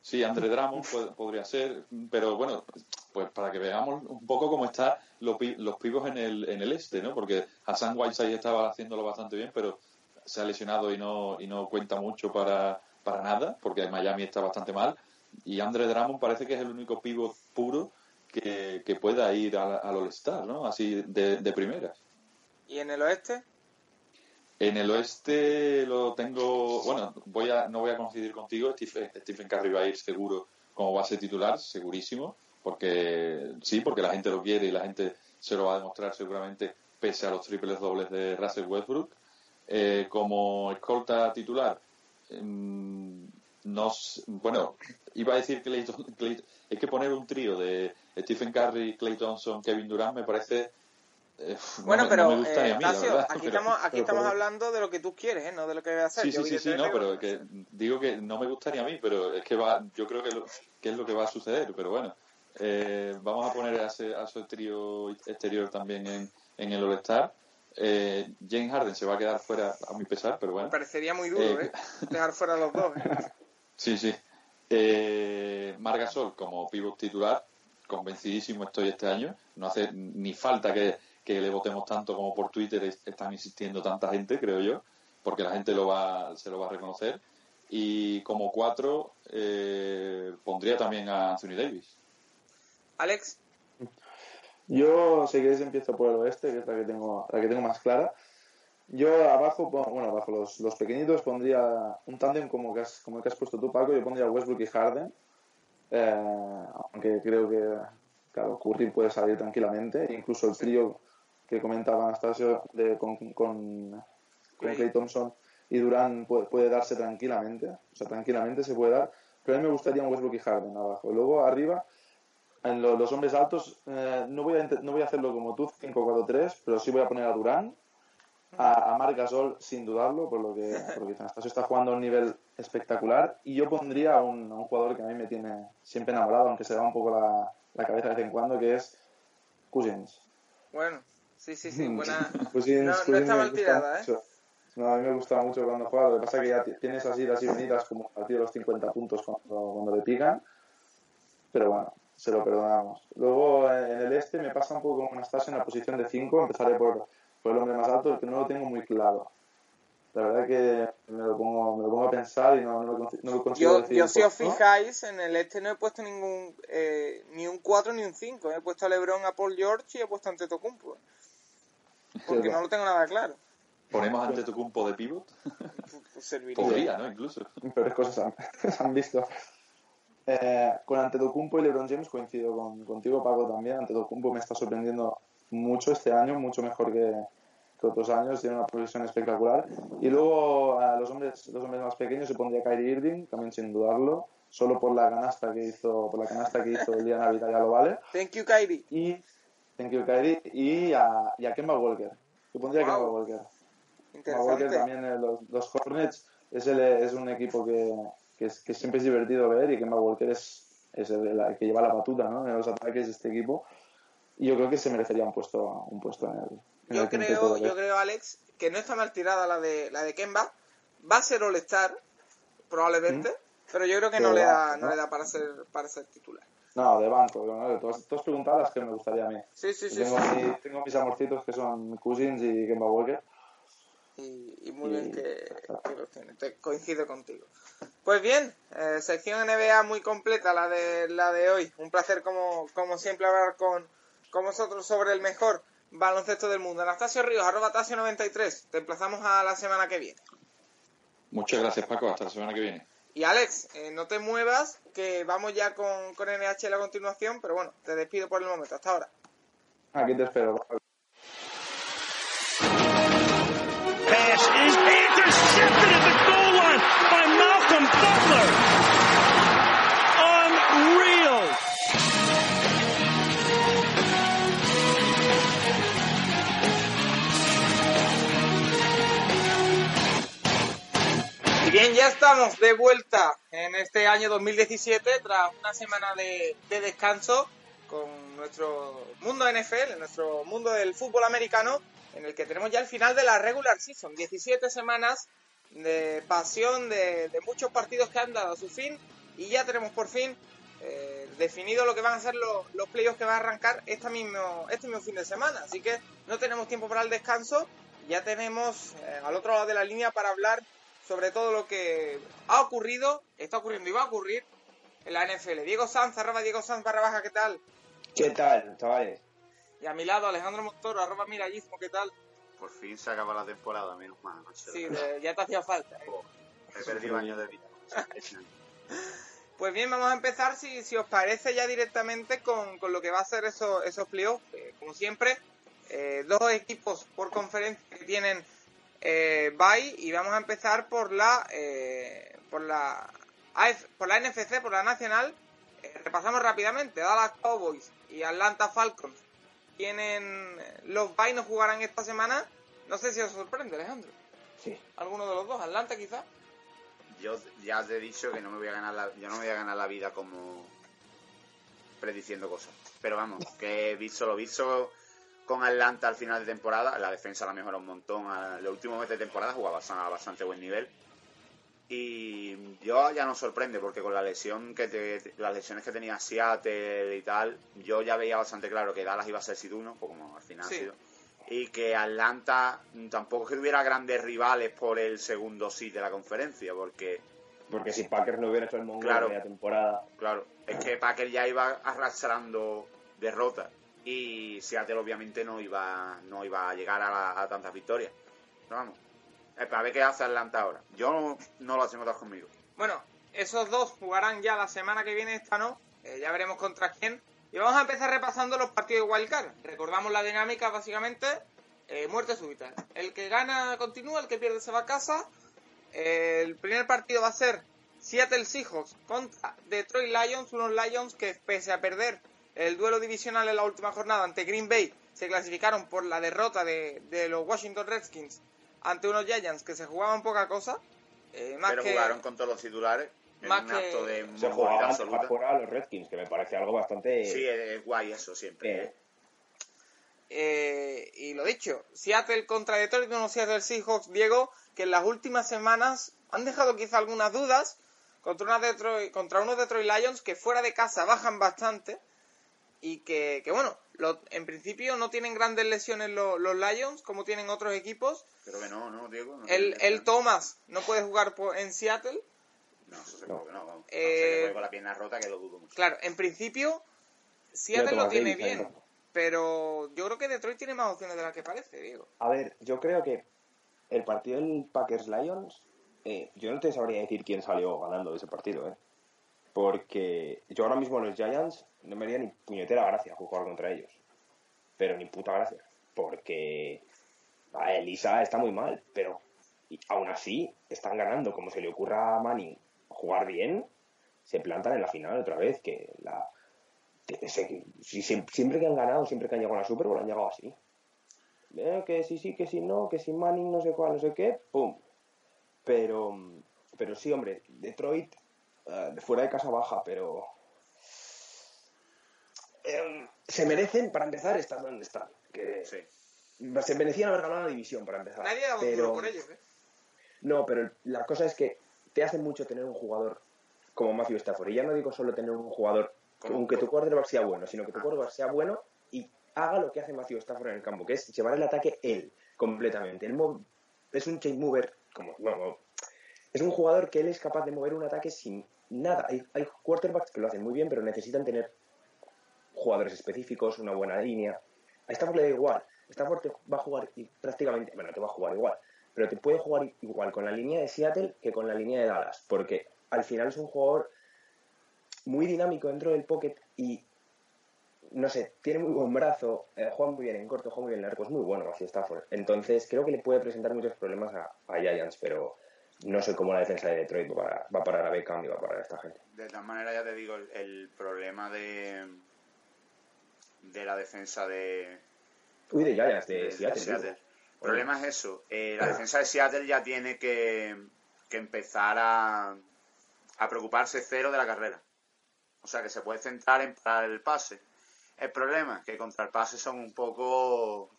Sí, André pod- podría ser, pero bueno, pues para que veamos un poco cómo están los, los pibos en el, en el este, ¿no? Porque Hassan Whiteside estaba haciéndolo bastante bien, pero se ha lesionado y no, y no cuenta mucho para, para nada, porque Miami está bastante mal. Y André Drummond parece que es el único pivot puro que, que pueda ir al, al All-Star, ¿no? Así de, de primeras. ¿Y en el oeste? En el oeste lo tengo, bueno, voy a, no voy a coincidir contigo, Stephen, Stephen Curry va a ir seguro como base titular, segurísimo, porque sí, porque la gente lo quiere y la gente se lo va a demostrar seguramente pese a los triples dobles de Russell Westbrook. Eh, como escolta titular, mm, no, s- bueno, iba a decir Clay, Thom- Clay- es que poner un trío de Stephen Curry, Clay Thompson, Kevin Durant me parece eh, no Bueno, pero, no eh, mí, verdad, aquí pero- estamos, aquí pero estamos hablando de lo que tú quieres, ¿eh? No de lo que voy a hacer. Sí, Yo, sí, sí, sí, no, pero que digo que no me gusta ni a mí, pero es que va, yo creo que, lo- que es lo que va a suceder, pero bueno, eh, vamos a poner a ese, a ese trío exterior también en, en el All-Star. Eh, James Harden se va a quedar fuera a mi pesar, pero bueno. Me parecería muy duro, Eh, ¿eh? Dejar fuera a los dos. ¿eh? Sí, sí. Eh, Marc Gasol como pivot titular, convencidísimo estoy este año. No hace ni falta que, que le votemos tanto como por Twitter es- están insistiendo tanta gente, creo yo, porque la gente lo va, se lo va a reconocer. Y como cuatro eh, pondría también a Anthony Davis. Alex, Yo, si queréis, empiezo por el oeste, que es la que tengo, la que tengo más clara. Yo abajo, bueno, abajo los, los pequeñitos pondría un tándem como, que has- como el que has puesto tú, Paco. Yo pondría Westbrook y Harden. Eh, aunque creo que, claro, Curry puede salir tranquilamente. Incluso el trío que comentaba Anastasio de, con, con, con Clay. Thompson y Durán puede, puede darse tranquilamente. O sea, tranquilamente se puede dar. Pero a mí me gustaría un Westbrook y Harden abajo. Luego arriba, en lo- los hombres altos, eh, no, voy a, no voy a hacerlo como tú, 5-4-3, pero sí voy a poner a Durán, a, a Marc Gasol sin dudarlo, por lo que porque Anastasio está jugando a un nivel espectacular. Y yo pondría a un, a un jugador que a mí me tiene siempre enamorado, aunque se da un poco la, la cabeza de vez en cuando, que es Cousins. bueno, sí, sí, sí, buena. Cousins, No, no Cousins está mal tirada, ¿eh? mucho. No, a mí me gusta mucho cuando juega. Lo que pasa es que ya ti- tienes así las venidas como a ti los 50 puntos cuando, cuando le pican. Pero bueno, se lo perdonamos. Luego eh, en el este me pasa un poco como Anastasia en la posición de 5. Empezaré por, por el hombre más alto, que no lo tengo muy claro. La verdad que me lo pongo, me lo pongo a pensar y no, no, lo, consi- no lo consigo Yo, decir. yo si os ¿no? fijáis, en el este no he puesto ningún eh, ni un 4 ni un 5. He puesto a LeBron, a Paul George y he puesto a Antetokounmpo. Porque no lo tengo nada claro. Ponemos ante tu cumpo de pivot. Pues serviría. Podría, ¿no? Incluso. peores cosas han, se han visto. Eh, con Antetokounmpo y LeBron James coincido con, contigo, Paco, también. Antetokounmpo me está sorprendiendo mucho este año, mucho mejor que, que otros años. Tiene una progresión espectacular. Y luego a los hombres, los hombres más pequeños se pondría Kyrie Irving, también sin dudarlo. Solo por la canasta que hizo, por la canasta que hizo el día de Navidad ya lo vale. Thank you, Kyrie. Y thank you, Kyrie. Y a, y a Kemba Walker. Yo pondría a Wow. Kemba Walker. Kemba Walker también, eh, los, los Hornets, es, el, es un equipo que, que, es- que siempre es divertido ver y Kemba Walker es, es el, el que lleva la batuta ¿no? en los ataques de este equipo. Y yo creo que se merecería un puesto, un puesto en el, en Yo el creo, de- yo creo, Alex, que no está mal tirada la de la de Kemba. Va a ser All-Star, probablemente, pero yo creo que no le va, da, ¿no? no le da para ser, para ser titular. No, de banco. ¿no? Tú, has, tú has preguntado las que me gustaría a mí. Sí, sí, sí. tengo, sí. mi- tengo mis amorcitos que son Cousins y Kemba Walker. Y, y muy Y- bien que, que los tiene. Te- coincido contigo. Pues bien, eh, sección NBA muy completa la de la de hoy. Un placer como, como siempre hablar con, con vosotros sobre el mejor baloncesto del mundo. Anastasio Ríos, arroba Tasio93. Te emplazamos a la semana que viene. Muchas gracias, Paco. Hasta la semana que viene. Y Alex, eh, no te muevas, que vamos ya con, con NHL a continuación, pero bueno, te despido por el momento. Hasta ahora. Aquí te espero. Ya estamos de vuelta en este año 2017 tras una semana de, de descanso con nuestro mundo NFL, nuestro mundo del fútbol americano, en el que tenemos ya el final de la regular season. 17 semanas de pasión, de, de muchos partidos que han dado su fin y ya tenemos por fin eh, definido lo que van a ser los, los playoffs que van a arrancar esta mismo, este mismo fin de semana. Así que no tenemos tiempo para el descanso. Ya tenemos eh, al otro lado de la línea para hablar sobre todo lo que ha ocurrido, está ocurriendo y va a ocurrir en la NFL. Diego Sanz, arroba Diego Sanz barra baja, ¿qué tal? ¿Qué tal, chavales? Y a mi lado Alejandro Montoro, arroba Mirallismo, ¿qué tal? Por fin se acaba la temporada, menos mal. macho. Sí, de- ya te hacía falta. ¿eh? He perdido años de vida. Pues bien, vamos a empezar, si, si os parece, ya directamente con, con lo que va a ser esos, esos playoffs. Eh, como siempre, eh, dos equipos por conferencia que tienen eh, bye y vamos a empezar por la eh, por la AF por la NFC, por la nacional. Eh, repasamos rápidamente. Dallas Cowboys y Atlanta Falcons tienen los bye, no jugarán esta semana. No sé si os sorprende, Alejandro. Sí. ¿Alguno de los dos? ¿Atlanta quizás? Yo ya te he dicho que no me voy a ganar la, yo no me voy a ganar la vida como prediciendo cosas. Pero vamos, que he visto lo visto con Atlanta al final de temporada. La defensa la mejora un montón. Los últimos meses de temporada jugaba a bastante buen nivel. Y yo ya no sorprende porque con la lesión que te- las lesiones que tenía Seattle y tal, yo ya veía bastante claro que Dallas iba a ser Sid 1, pues como al final Sí. ha sido. Y que Atlanta tampoco es que tuviera grandes rivales por el segundo seed de la conferencia, porque Porque si Packers no hubiera hecho el mongo Claro. de media temporada, Claro, es que Packer ya iba arrastrando derrotas y Seattle obviamente no iba no iba a llegar a, la- tantas victorias. Pero vamos, para ver qué hace Atlanta ahora. Yo no, lo hacen todas conmigo. Bueno, esos dos jugarán ya la semana que viene, esta no. Eh, ya veremos contra quién. Y vamos a empezar repasando los partidos de Wildcard. Recordamos la dinámica, básicamente. eh, muerte súbita. El que gana continúa, el que pierde se va a casa. El primer partido va a ser Seattle Seahawks contra Detroit Lions. Unos Lions que, pese a perder el duelo divisional en la última jornada ante Green Bay, se clasificaron por la derrota de, de los Washington Redskins ante unos Giants que se jugaban poca cosa. eh, más Pero que, jugaron con todos los titulares en más un que- acto de se absoluta. fuera a los Redskins, que me parece algo bastante... Sí, es, guay eso siempre. Eh, Eh, y lo dicho, Seattle contra Detroit, unos Seattle Seahawks, Diego, que en las últimas semanas han dejado quizá algunas dudas contra, una Detroit, contra unos Detroit Lions que fuera de casa bajan bastante y que, que bueno, lo- en principio no tienen grandes lesiones lo- los Lions como tienen otros equipos. Pero que no, no, Diego. No El, el Thomas no puede jugar por- en Seattle. No, eso seguro que no. Vamos. Eh, No con la pierna rota, que lo dudo mucho. Claro, en principio Seattle lo tiene bien, está. pero yo creo que Detroit tiene más opciones de las que parece, Diego. A ver, yo creo que el partido del Packers-Lions, eh, yo no te sabría decir quién salió ganando de ese partido, ¿eh? Porque yo ahora mismo a los Giants no me haría ni puñetera gracia jugar contra ellos. Pero ni puta gracia. Porque Elisa está muy mal, pero aún así están ganando. Como se le ocurra a Manning jugar bien, se plantan en la final otra vez. Que la si- siempre, que han ganado, siempre que han llegado a la Super Bowl, han llegado así. eh, que sí, sí, que sí, no, que si Manning, no sé cuál, no sé qué, pum. Pero, pero sí, hombre, Detroit, eh, fuera de casa baja, pero... eh, se merecen, para empezar, estar donde están. Que Se merecían haber ganado la división, para empezar. Nadie un pero... por ellos, ¿eh? No, pero la cosa es que te hace mucho tener un jugador como Matthew Stafford. Y ya no digo solo tener un jugador, aunque tu quarterback sea bueno, sino que tu quarterback sea bueno y haga lo que hace Matthew Stafford en el campo, que es llevar el ataque él, completamente. Él es un chain mover, como, bueno, es un jugador que él es capaz de mover un ataque sin nada. Hay, hay quarterbacks que lo hacen muy bien, pero necesitan tener jugadores específicos, una buena línea. A Stafford le da igual. Stafford te va a jugar y prácticamente, bueno, te va a jugar igual, pero te puede jugar igual con la línea de Seattle que con la línea de Dallas, porque al final es un jugador muy dinámico dentro del pocket y no sé, tiene muy buen brazo, eh, juega muy bien en corto, juega muy bien en largo, es muy bueno hacia Stafford. Entonces creo que le puede presentar muchos problemas a, a Giants, pero no sé cómo la defensa de Detroit va va a, parar a Beckham y va a parar a esta gente. De todas maneras, ya te digo, el, el problema de, de la defensa de, Uy, de Giants, de, de Seattle. Seattle. digo. El problema es eso. eh, la defensa de Seattle ya tiene que, que empezar a, a preocuparse cero de la carrera. O sea, que se puede centrar en parar el pase. El problema es que contra el pase son un poco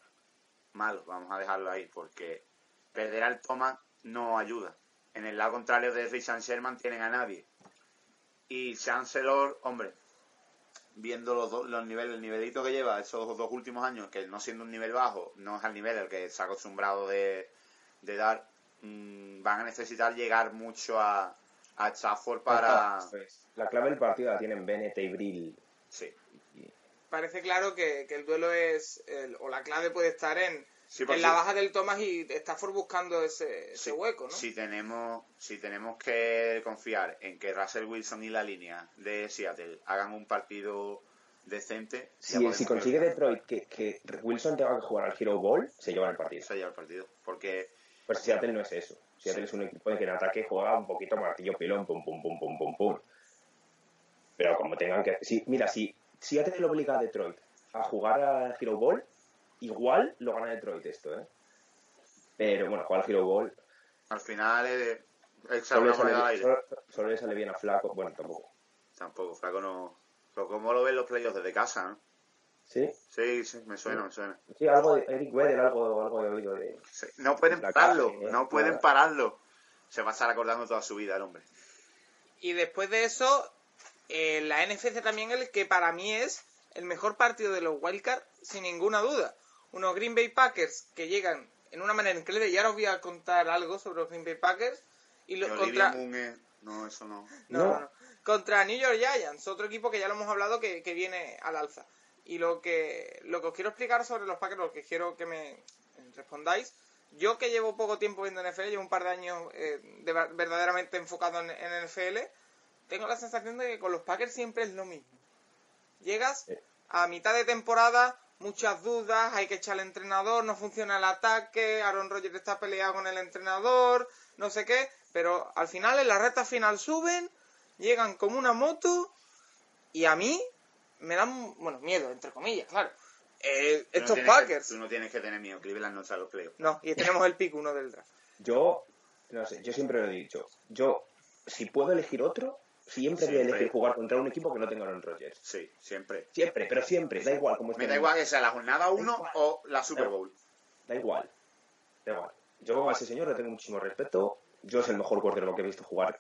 malos, vamos a dejarlo ahí, porque perder al Thomas no ayuda. En el lado contrario de Richard Sherman tienen a nadie. Y Chancellor, hombre, viendo los, dos- los niveles, el nivelito que lleva esos dos últimos años, que no siendo un nivel bajo, no es al nivel al que se ha acostumbrado de, de dar, mm, van a necesitar llegar mucho a, a Stafford para... La clave del partido la tienen Bennett y Brill. Sí. Parece claro que, que el duelo es, el- o la clave puede estar en, Sí, en la baja del Thomas y Stafford buscando ese, ese Sí, hueco, ¿no? Si tenemos, si tenemos que confiar en que Russell Wilson y la línea de Seattle hagan un partido decente, Si, consigue ver- Detroit que, que Wilson tenga que jugar al Hero Ball, se lleva el partido. se lleva el partido. Porque Pues Seattle no es eso. Seattle es un equipo de que en ataque juega un poquito martillo pilón, pum, pum, pum, pum, pum, pum. Pero como tengan que... Si, mira, si Seattle lo obliga a Detroit a jugar al Hero Ball, igual lo gana Detroit esto, ¿eh? Pero bueno, jugar al Hero Ball al final es, es solo una le, sale, moneda al aire. solo- solo le sale bien a Flaco. Bueno, tampoco. Tampoco, Flaco no... Pero ¿cómo lo ven los playoffs desde casa, no? ¿Sí? Sí, sí, me suena, me suena. Sí, algo de Eric Weddle, algo, algo de oído de... Sí, No pueden pararlo, calle, no pueden nada. pararlo. Se va a estar acordando toda su vida el hombre. Y después de eso, eh, la NFC también el que para mí es el mejor partido de los Wildcard, sin ninguna duda. Unos Green Bay Packers que llegan en una manera increíble, y ahora os voy a contar algo sobre los Green Bay Packers. Y lo, contra, No, eso no. no, no, no. contra New York Giants, otro equipo que ya lo hemos hablado que, que viene al alza. Y lo que, lo que os quiero explicar sobre los Packers, lo que quiero que me respondáis, yo que llevo poco tiempo viendo NFL, llevo un par de años eh, de ver- verdaderamente enfocado en, en NFL, tengo la sensación de que con los Packers siempre es lo mismo. Llegas a mitad de temporada, muchas dudas, hay que echar al entrenador, no funciona el ataque, Aaron Rodgers está peleado con el entrenador, no sé qué, pero al final en la recta final suben, llegan como una moto y a mí me dan, bueno, miedo, entre comillas, claro. Eh, no estos que- Packers. tú no tienes que tener miedo. Cleveland no está los playoffs. No, y tenemos el pick uno del draft. Yo, no sé, yo siempre lo he dicho. Yo, si puedo elegir otro, siempre voy a elegir jugar contra un equipo que no tenga Aaron Rodgers. Sí, siempre. Siempre, pero siempre, da igual cómo Me da igual que sea la jornada 1 igual. o la Super Bowl. Da igual. Da igual. Yo a ese señor le tengo muchísimo respeto. Yo es el mejor quarterback que he visto jugar.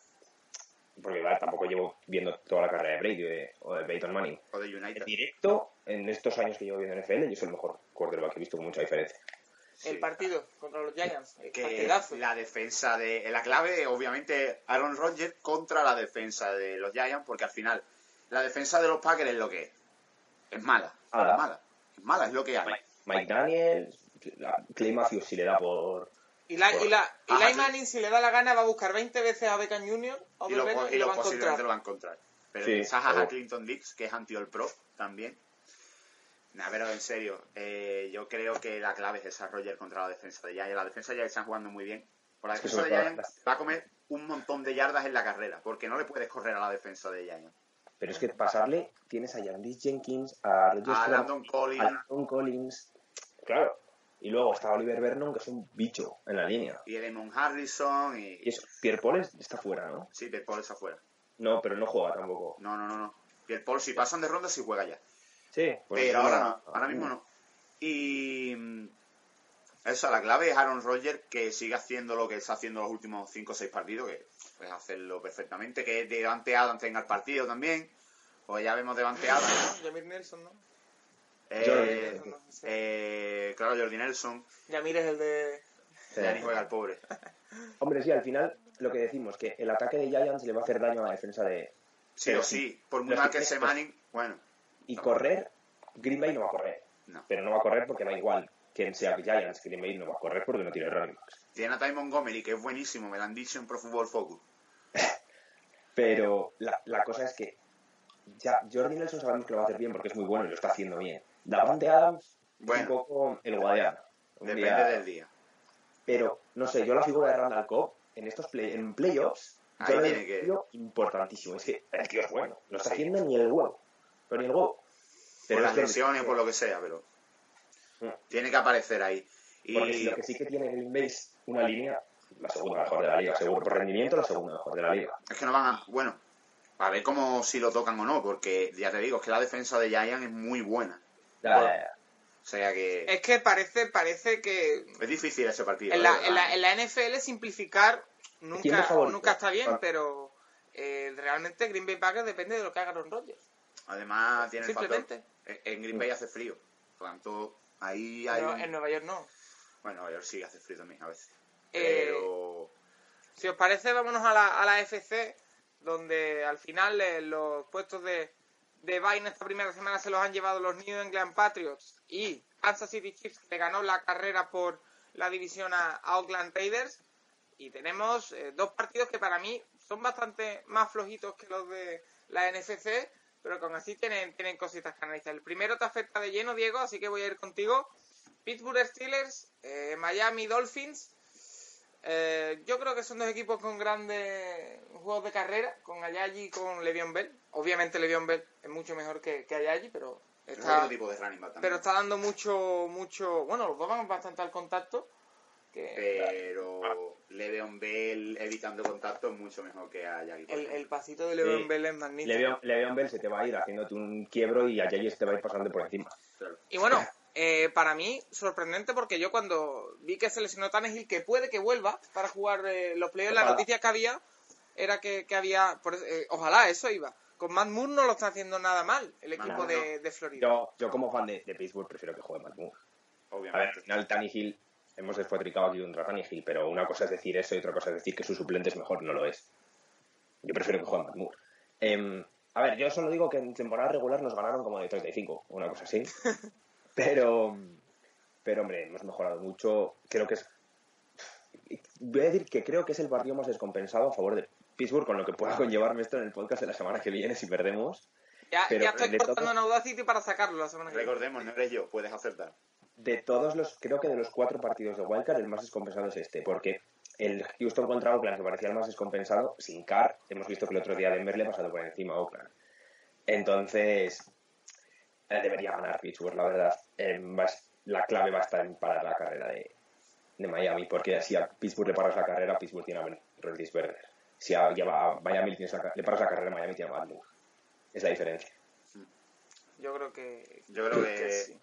Porque tampoco llevo viendo toda la carrera de Brady de- o de Peyton Manning. O de United. En directo, en estos años que llevo viendo NFL, yo soy el mejor quarterback que he visto con mucha diferencia. El partido contra los Giants. el Que partidazo. la defensa de. La clave, obviamente, Aaron Rodgers contra la defensa de los Giants, porque al final, la defensa de los Packers es lo que es. Es mala. Mala. Es mala. Es mala, es lo que hay. Mike Daniels, Clay Matthews si le da por... Y la, y la, y Ajá, Eli sí. Manning, si le da la gana, va a buscar 20 veces a Beckham Jr. o Y lo, y y lo lo va a posiblemente encontrar. lo va a encontrar. Pero Sí, quizás a. Clinton Dix, que es anti-all pro también. Nah, pero en serio, eh, yo creo que la clave es esa Roger contra la defensa de Giants. La defensa ya están jugando muy bien. Por la defensa de Giants va a comer un montón de yardas en la carrera, porque no le puedes correr a la defensa de Giants. Pero es que pasarle, tienes a Yandish Jenkins, a Rodgers A Landon Collins. a Landon Collins. Claro. Y luego está Oliver Vernon, que es un bicho en la línea. Y Edmond Harrison y... Y eso, Pierre Paul es- está fuera, ¿no? Sí, Pierre Paul está afuera. No, pero no juega tampoco. No, no, no, no. Pierre Paul, si pasan de ronda, sí juega ya. Sí, pues pero no, ahora no, ahora mismo no. Y mm, eso, la clave es Aaron Rodgers que sigue haciendo lo que está haciendo los últimos 5 o 6 partidos, que puede hacerlo perfectamente, que Devante Adams tenga el partido también. Pues ya vemos Devante Adams. Yamir Nelson, ¿no? Eh, eh, claro, Jordi Nelson. Yamir es el de... Ya ni juega el pobre. Hombre, sí, al final lo que decimos, que el ataque de Giants le va a hacer daño a la defensa de... Sí o sí, por muy mal que que- se Manning, bueno, Y correr, Green Bay no va a correr. No. Pero no va a correr porque da igual quién sea Giants, Green Bay no va a correr porque no tiene running backs. tiene a Ty Montgomery, que es buenísimo, me lo han dicho en Pro Football Focus. Pero la, la cosa es que ya Jordi Nelson sabemos que lo va a hacer bien porque es muy bueno y lo está haciendo bien. Davante Adams, Bueno. un poco el guadiano. Un Depende día- del día. Pero, no sé, yo la figura de Randall Cobb en estos play, en playoffs, Ahí yo la tiene que- importantísimo. Es que el tío es bueno. No está haciendo ni el huevo. El. Pero por las lesiones, por lo que sea, pero Mm. tiene que aparecer ahí. Porque Y lo que sí que tiene Green Bay es una línea, la segunda mejor de la liga, seguro. Por rendimiento, la segunda mejor de la liga. es que no van a... Bueno, a ver cómo si lo tocan o no, porque ya te digo, es que la defensa de Giants es muy buena. Ya, ya, ya. O sea que Es que parece, parece que es difícil ese partido. en ¿eh? la, en, la, en la NFL simplificar ¿Quién nunca, nunca está bien, Ah. pero eh, realmente Green Bay Packers depende de lo que haga Aaron Rodgers. Además tiene el factor... En en Green Bay hace frío. Por tanto, ahí hay... Un- en Nueva York no. Bueno, Nueva York sí hace frío también a veces. Eh, Pero... Si os parece, vámonos a la, a la FC, donde al final eh, los puestos de, de en esta primera semana se los han llevado los New England Patriots y Kansas City Chiefs, que ganó la carrera por la división a, a Oakland Raiders. Y tenemos eh, dos partidos que para mí son bastante más flojitos que los de la NFC, pero aún así tienen, tienen cositas que analizar. El primero te afecta de lleno, Diego, así que voy a ir contigo. Pittsburgh Steelers, eh, Miami Dolphins. Eh, yo creo que son dos equipos con grandes juegos de carrera, con Ayayi y con Le'Veon Bell. Obviamente Le'Veon Bell es mucho mejor que, que Ayayi, pero Es está, otro tipo de running back también. pero está dando mucho, mucho... Bueno, los dos van bastante al contacto. Que Pero Le'Veon Bell evitando contacto es mucho mejor que a Jackie. el, el pasito de Le'Veon Sí. Bell es magnífico. Le'Veon Le'Veon Bell se te va a ir haciéndote un quiebro y a Jay se te va a ir pasando por encima. Y bueno, eh, para mí, sorprendente porque yo cuando vi que se lesionó Tannehill, que puede que vuelva para jugar eh, los playoffs, la noticia que había era que, que había... por eso- eh, ojalá, eso iba. Con Matt Moore no lo está haciendo nada mal el equipo no, de, de Florida. Yo, yo como fan de, de Pittsburgh prefiero que juegue Matt Moore. A ver, Obviamente. al final Tannehill, hemos despotricado aquí contra Tannehill, pero una cosa es decir eso y otra cosa es decir que su suplente es mejor, no lo es. Yo prefiero que juegue Matt Moore. Em, a ver, yo solo digo que en temporada regular nos ganaron como de 35, una cosa así. Pero, pero hombre, hemos mejorado mucho. Creo que es. Voy a decir que creo que es el partido más descompensado a favor de Pittsburgh, con lo que pueda conllevarme esto en el podcast de la semana que viene si perdemos. Ya, pero ya estoy cortando en Audacity para sacarlo la semana que viene. Recordemos, no eres yo, puedes acertar. De todos los, creo que de los cuatro partidos de Wildcard, el más descompensado es este, porque el Houston contra Oakland, que parecía el más descompensado, sin Carr, hemos visto que el otro día Denver le ha pasado por encima a Oakland. Entonces, eh, debería ganar Pittsburgh, la verdad. Eh, la clave va a estar en parar la carrera de, de Miami, porque si a Pittsburgh le paras la carrera, Pittsburgh tiene a Ben Roethlisberger. Si a, lleva a Miami le, la le paras la carrera, Miami tiene a Moore. Es la diferencia. Yo creo que... Yo creo que, sí.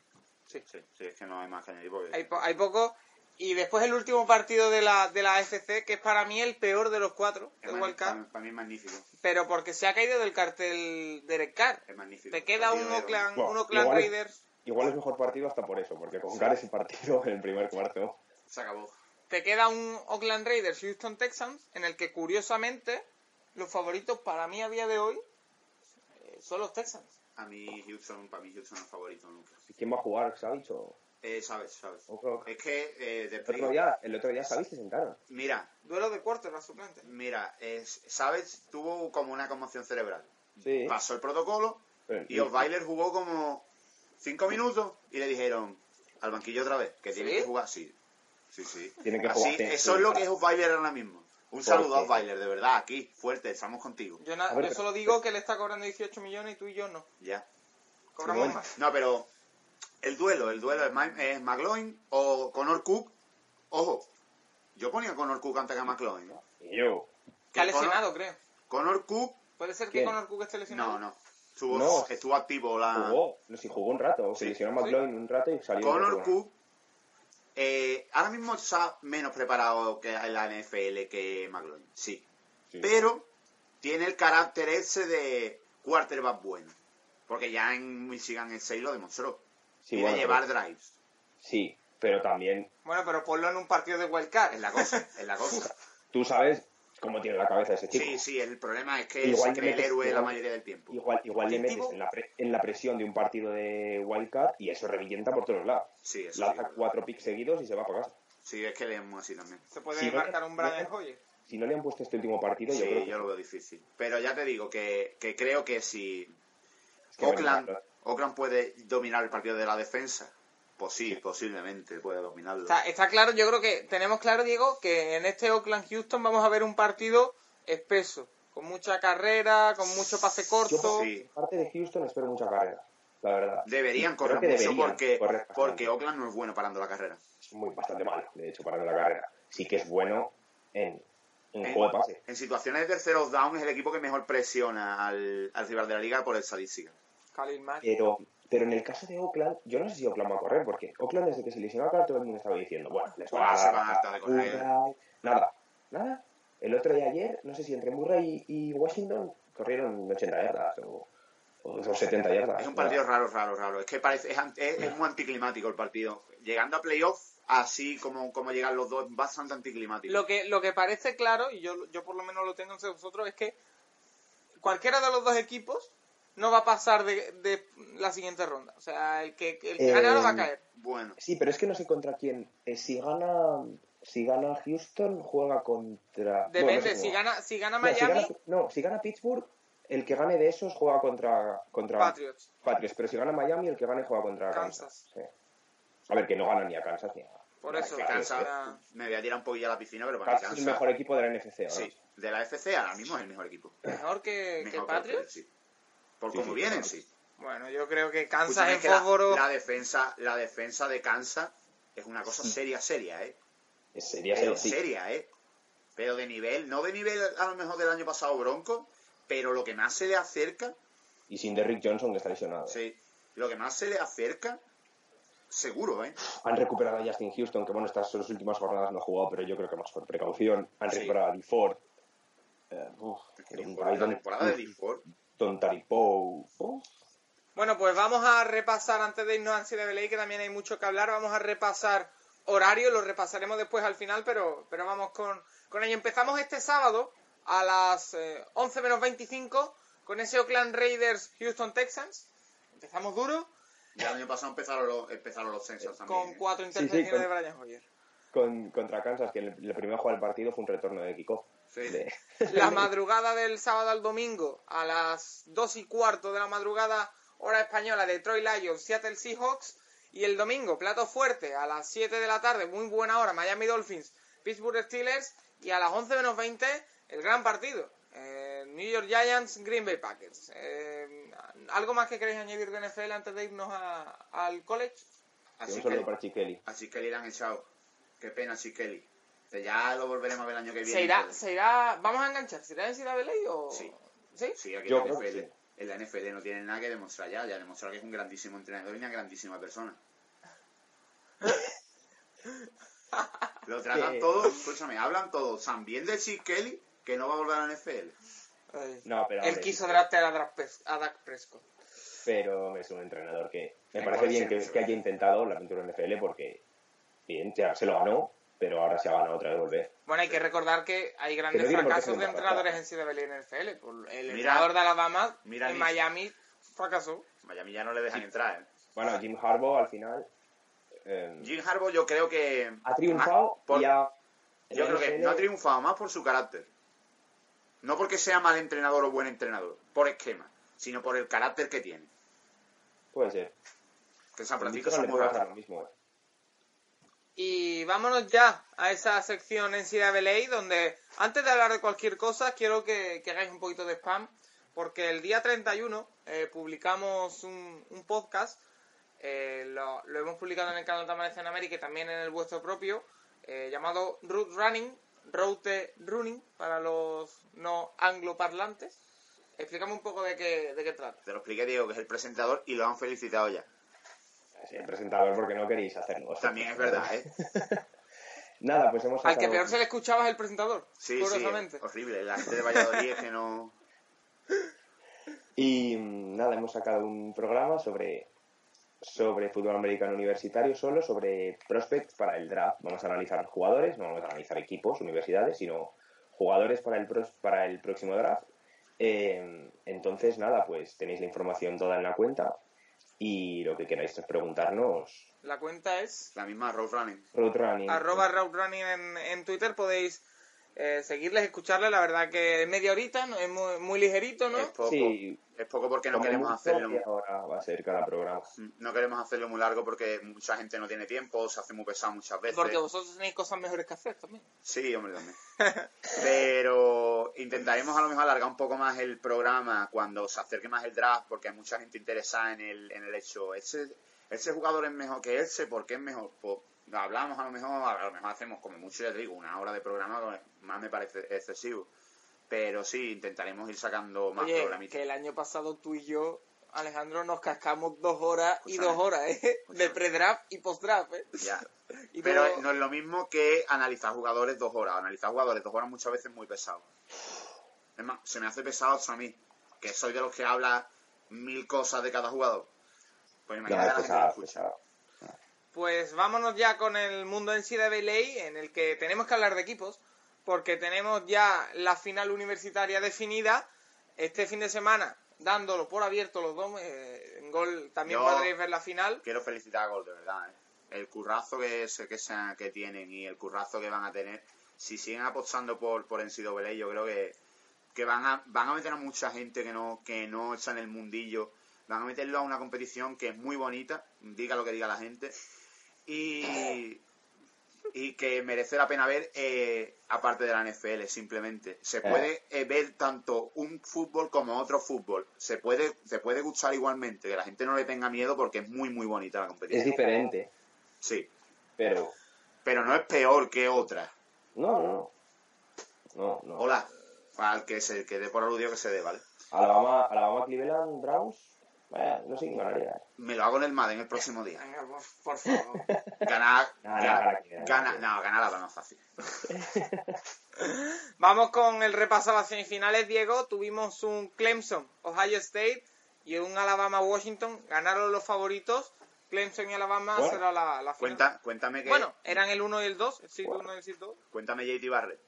Sí. sí, sí, es que no hay más que añadir porque Hay, po- hay poco. Y después el último partido de la, de la AFC, que es para mí el peor de los cuatro, es de para, para mí es magnífico. pero porque se ha caído del cartel Derek Carr. Es magnífico. Te queda un de- Oakland, Bueno, un Oakland igual es- Raiders, Igual es mejor partido hasta por eso, porque con Carr ese partido en el primer cuarto. Se acabó. te queda un Oakland Raiders Houston Texans, en el que curiosamente los favoritos para mí a día de hoy eh, son los Texans. A mí Houston, para mí Houston es favorito nunca. ¿Quién va a jugar, Savage o...? Eh, sabes, sabes. Es que eh, de El otro día, el otro día Savage se sentaron. Mira, Duelo de quarterback suplente. mira, Savage tuvo como una conmoción cerebral. Sí. Pasó el protocolo Pero- y Osweiler jugó como cinco minutos y le dijeron al banquillo otra vez que tiene ¿Sí? que jugar. Sí, sí, sí. Tiene que Así, jugar, eso sí. es lo que es Osweiler ahora mismo. Un ¿Por saludo a? Osweiler, de verdad, aquí, fuerte, estamos contigo. Yo, na- A ver, yo pero- solo digo que él está cobrando 18 millones y tú y yo no. Ya. Cobramos bueno. más. No, pero el duelo, el duelo es, Ma- es o Connor Cook. Ojo, yo ponía a Connor Cook antes que a McLaurin. ¿no? Y yo. Que ha Que Connor- lesionado, creo. Connor Cook, ¿Puede ser que ¿Quién? Conor Cook esté lesionado? no, no. Estuvo, No. estuvo activo la. Jugó, no sé, jugó un rato. Se Sí. lesionó un rato y salió. Connor otro. Cook eh, ahora mismo está menos preparado que en la NFL que McLaurin, sí. Sí. Pero tiene el carácter ese de quarterback bueno. Porque ya en Michigan el 6 lo demostró. Sí, y de bueno, llevar pero- drives. Sí, pero también Bueno, pero ponlo en un partido de wildcard. Es la cosa, es la cosa. tú sabes cómo tiene la cabeza ese chico. Sí, sí, el problema es que Igual se cree le el héroe la mayoría del tiempo. Igual, igual le metes en la, pre- en la presión de un partido de wildcard y eso revienta por todos lados. Sí, eso Lanza sí. cuatro picks seguidos y se va para casa. Sí, es que leemos así también. Se puede no- marcar un Brian no- Hoyer. Si no le han puesto este último partido, yo creo que yo lo veo difícil. Pero ya te digo que, que creo que si es que Oakland, Oakland puede dominar el partido de la defensa, pues sí, posiblemente puede dominarlo. Está, está claro, yo creo que tenemos claro, Diego, que en este Oakland-Houston vamos a ver un partido espeso, con mucha carrera, con mucho pase corto. Sí. por parte de Houston espero mucha carrera, la verdad. Deberían correr mucho deberían porque, correr porque Oakland no es bueno parando la carrera. Es muy bastante malo, de hecho, para la carrera. Sí que es bueno en, en En- juego de pase. En situaciones de terceros down es el equipo que mejor presiona al, al rival de la liga por estadística. Khalil Mack. Pero, pero en el caso de Oakland, yo no sé si Oakland va a correr, porque Oakland desde que se lesionó a Carr, todo el mundo estaba diciendo, bueno, les van a dar van a hartar de correr. Murray. Nada, nada. El otro de ayer, no sé si entre Murray y, Washington corrieron 80 yardas o, o, o 70 yardas. Es un partido raro, raro, raro. Es que parece, es, an- es- es muy anticlimático el partido. Llegando a playoff, así como, como llegan los dos, bastante anticlimático. Lo que, lo que parece claro, y yo, yo por lo menos lo tengo entre vosotros, es que cualquiera de los dos equipos no va a pasar de, de la siguiente ronda. O sea, el que, el que Eh, gane ahora va a caer. Bueno, Sí, pero es que no sé contra quién. Eh, si gana si gana Houston, juega contra... bueno, Depende, no sé si gana, si gana No, si Miami, gana- no, si gana Pittsburgh, el que gane de esos juega contra, contra Patriots. Patriots, pero si gana Miami, el que gane juega contra Kansas. Kansas. Sí. A ver, que no gana ni a Kansas ni a... Por eso, Kansas, ¿eh? Me voy a tirar un poquillo a la piscina, pero para Kansas es el mejor equipo de la NFC ahora. sí, de la FC ahora mismo es el mejor equipo. mejor que, que Mejor que Patriots. sí. Por Sí, cómo sí, vienen, claro. sí. Bueno, yo creo que Kansas en que la, fósforo... la defensa, la defensa de Kansas es una cosa seria, seria, ¿eh? Sería Pero sí. seria, ¿eh? Pero de nivel, no de nivel a lo mejor del año pasado Bronco, pero lo que más se le acerca, Y sin Derrick Johnson, que está lesionado. sí, lo que más se le acerca, seguro, ¿eh? Han recuperado a Justin Houston, que bueno, estas son las últimas jornadas no ha jugado, pero yo creo que más por precaución. Han Sí. recuperado a DeFord. Eh, uf, Temporada- la temporada de Discord. Don Taripo. Uf. Bueno, pues vamos a repasar, antes de irnos a NCAA, que también hay mucho que hablar, vamos a repasar horario, lo repasaremos después al final, pero, pero vamos con, con ello. Empezamos este sábado a las eh, 11 menos 25 con ese Oakland Raiders Houston Texans. Empezamos duro, Ya el año pasado empezaron los, empezaron los censos también. con ¿eh? cuatro Sí, sí, intercepciones con- de Brian Hoyer. Con, contra Kansas, que el, el primer juego del partido fue un retorno de kickoff. Sí. De- La madrugada del sábado al domingo, a las 2 y cuarto de la madrugada, hora española, Detroit Lions, Seattle Seahawks. Y el domingo, plato fuerte, a las 7 de la tarde, muy buena hora, Miami Dolphins, Pittsburgh Steelers. Y a las 11 menos 20, el gran partido, eh, New York Giants, Green Bay Packers. Eh, ¿Algo más que queréis añadir de NFL antes de irnos a- al college? Así que, para Chiqueli. así que le han echado. Qué pena, Chiqueli. Ya lo volveremos a ver el año que viene. ¿Se irá, se irá, vamos a enganchar, ¿se irá en CWA o...? Sí. ¿Sí? Sí, aquí Yo en la NFL. sí. En la NFL no tiene nada que demostrar ya. Ya demostró que es un grandísimo entrenador y una grandísima persona. Lo tratan Que- todo, escúchame, hablan todos tan bien de Chip Kelly que no va a volver a la NFL. Ay. No, pero, Él quiso draftear a a Dak Prescott. pero es un entrenador que me Me parece bien que, que haya intentado la aventura en NFL porque, bien, ya se lo ganó, pero ahora se ha ganado otra vez volver. Bueno, hay que recordar que hay grandes Que no fracasos de entrenadores en CWA y en NFL. El entrenador de Alabama mira en. Miami fracasó. Miami ya no le dejan entrar. ¿eh? Bueno, Jim Harbaugh al final eh, Jim Harbaugh yo creo que... ha triunfado por- y ha... Yo creo que no ha triunfado más por su carácter. No porque sea mal entrenador o buen entrenador, por esquema, sino por el carácter que tiene. Puede ser. Que en San Francisco son le muy raros. lo mismo. eh. Y vámonos ya a esa sección en CWA donde antes de hablar de cualquier cosa quiero que, hagáis un poquito de spam porque el día 31 eh, publicamos un, podcast eh, lo, hemos publicado en el canal de Amanece en América y también en el vuestro propio, eh, llamado Route Running, Route Running, para los no angloparlantes. Explícame un poco de qué, de qué trata. Te lo expliqué, Diego, que es el presentador y lo han felicitado ya. Sí, el presentador porque no queréis hacerlo. También es verdad, ¿eh? Nada, pues hemos Al que peor se le escuchaba es el presentador, Sí, sí, curiosamente. horrible. La gente de Valladolid es que no... Y mm, nada, hemos sacado un programa sobre, sobre fútbol americano universitario solo, sobre prospects para el draft. Vamos a analizar jugadores, no vamos a analizar equipos, universidades, sino jugadores para el, pros- para el próximo draft. Eh, entonces, nada, pues tenéis la información toda en la cuenta y lo que queráis preguntarnos, La cuenta es La misma Road Running. Road Running. arroba Route Running en, en Twitter. Podéis eh, seguirles, escucharles. La verdad que es media horita, ¿no? es muy, muy ligerito, ¿no? Es poco. Sí. Es poco porque no Como queremos hacerlo... media hora va a ser cada programa. No queremos hacerlo muy largo porque mucha gente no tiene tiempo, se hace muy pesado muchas veces. Porque vosotros tenéis cosas mejores que hacer también. Sí, hombre, también. Pero intentaremos a lo mejor alargar un poco más el programa cuando se acerque más el draft, porque hay mucha gente interesada en el, en el hecho. Ese, ese jugador es mejor que ese, ¿por qué es mejor? Pues hablamos a lo mejor, a lo mejor hacemos como mucho, ya te digo, una hora de programa, más me parece excesivo. Pero sí, intentaremos ir sacando más Oye, programitas. que el año pasado tú y yo, Alejandro, nos cascamos dos horas y dos horas, ¿eh? De pre-draft y post-draft, ¿eh? Ya. Y Pero luego- no es lo mismo que analizar jugadores dos horas. Analizar jugadores dos horas muchas veces es muy pesado. Es más, se me hace pesado hasta a mí, que soy de los que habla mil cosas de cada jugador. Pues imagínate a la es gente que escucha. pesado. Pues vámonos ya con el mundo en CWA, en el que tenemos que hablar de equipos, porque tenemos ya la final universitaria definida. Este fin de semana, dándolo por abierto los dos, eh, en gol también Yo- podréis ver la final. Quiero felicitar a Gol, de verdad. ¿eh? El currazo que, se, que, se- que tienen y el currazo que van a tener. Si siguen apostando por, por NCAA, yo creo que, que van, a, van a meter a mucha gente que no, que no está en el mundillo. Van a meterlo a una competición que es muy bonita, diga lo que diga la gente. Y, y que merece la pena ver eh, aparte de la NFL, simplemente. Se Eh. puede eh, ver tanto un fútbol como otro fútbol. Se puede, se puede gustar igualmente, que la gente no le tenga miedo porque es muy, muy bonita la competición. Es diferente, Sí, pero pero no es peor que otra. no, no. No, no. Hola, al que se quede por aludido que se dé, ¿vale? Alabama, Alabama Cleveland Browns, no sé quién ganaría. Me lo hago en el Madden el próximo día. Por, favor. Ganar, Nah, nah, gana, gana que- gana- no, ganar la más fácil. Vamos con el repaso a las semifinales, Diego. Tuvimos un Clemson, Ohio State y un Alabama-Washington. Ganaron los favoritos. Clemson y Alabama Bueno, será la, la final. Cuenta, cuéntame que, Bueno, eran el 1 y el 2, el Bueno. 1 y el seed 2. cuéntame JT Barrett.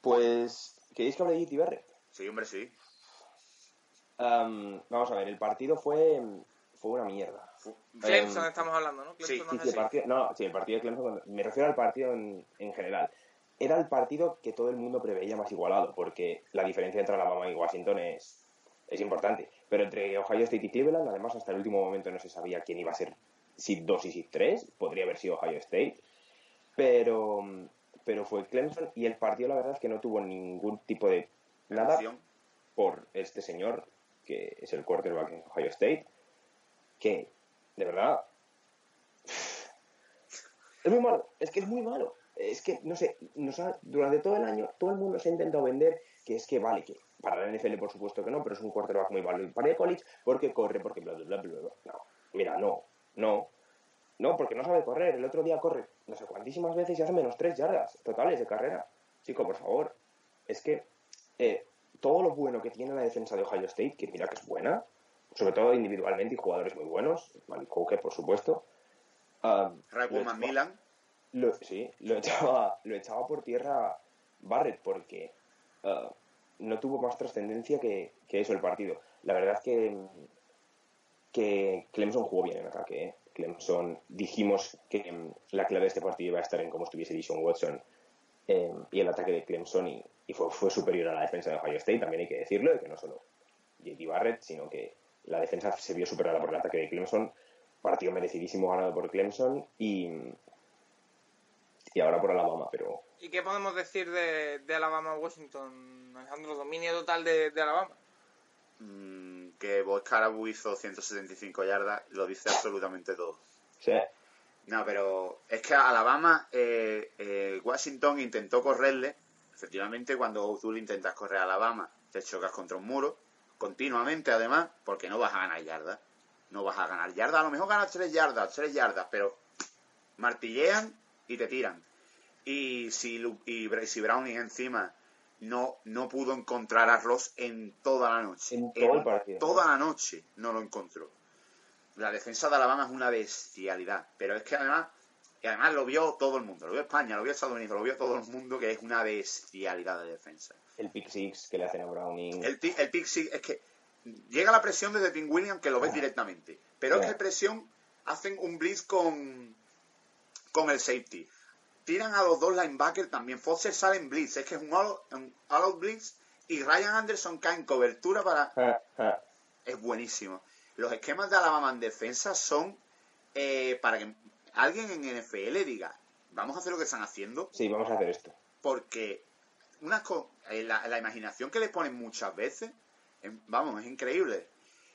Pues, ¿queréis que hable de JT Barrett? Sí, hombre, sí. Am, vamos a ver, el partido fue, fue una mierda. Clemson Em, estamos hablando, ¿no? Clemson sí, no Sí, el partido, no, sí, el partido de Clemson, me refiero al partido en, en general. Era el partido que todo el mundo preveía más igualado, porque la diferencia entre Alabama y Washington es, es importante. Pero entre Ohio State y Cleveland, además, hasta el último momento no se sabía quién iba a ser SID 2 y SID 3. Podría haber sido Ohio State. Pero, pero fue Clemson y el partido, la verdad, es que no tuvo ningún tipo de nada por este señor, que es el quarterback en Ohio State, que, de verdad, es muy malo, es que es muy malo. Es que, no sé, ha- durante todo el año todo el mundo se ha intentado vender que es que vale, que para la NFL por supuesto que no, pero es un quarterback muy válido para el college porque corre, porque bla, bla, bla, bla, bla. No, mira, no, no, no, porque no sabe correr. El otro día corre no sé cuantísimas veces y hace menos tres yardas totales de carrera. Chico, por favor, es que eh, todo lo bueno que tiene la defensa de Ohio State, que mira que es buena, sobre todo individualmente y jugadores muy buenos, Malik Hooker, por supuesto. um, Macmillan. lo- sí, lo echaba, lo echaba por tierra Barrett porque uh, no tuvo más trascendencia que, que eso el partido. La verdad es que, que Clemson jugó bien en ataque. ¿eh? Clemson dijimos que la clave de este partido iba a estar en cómo estuviese Dishon Watson eh, y el ataque de Clemson y, y fue, fue superior a la defensa de Ohio State, también hay que decirlo, de que no solo JT Barrett, sino que la defensa se vio superada por el ataque de Clemson. Partido merecidísimo ganado por Clemson y, y ahora por Alabama, pero ¿Y qué podemos decir de, de Alabama-Washington, Alejandro? Dominio total de, de Alabama. Mm, que Bob Scarabu hizo 175 yardas, lo dice absolutamente todo. Sí. No, pero es que Alabama, eh, eh, Washington intentó correrle. Efectivamente, cuando tú le intentas correr a Alabama, te chocas contra un muro, continuamente además, porque no vas a ganar yardas. No vas a ganar yardas, a lo mejor ganas 3 yardas, 3 yardas, pero martillean y te tiran. Y si, Lu- y Bracy Browning encima no, no pudo encontrar a Ross en toda la noche. En todo el partido. Toda la noche no lo encontró. La defensa de Alabama es una bestialidad. Pero es que además, y además lo vio todo el mundo. Lo vio España, lo vio Estados Unidos, lo vio todo el mundo, que es una bestialidad de defensa. El pick six que le hacen a Browning. El, el pick six es que llega la presión desde Tim Williams que lo ves directamente. Pero es que presión hacen un blitz con, con el safety. Tiran a los dos linebackers también. Foster sale en blitz. Es que es un all, un all-out blitz. Y Ryan Anderson cae en cobertura para... Ah, ah. Es buenísimo. Los esquemas de Alabama en defensa son eh, para que alguien en NFL diga, vamos a hacer lo que están haciendo Sí, vamos a hacer esto. porque unas co- eh, la, la imaginación que le ponen muchas veces, em, vamos, es increíble.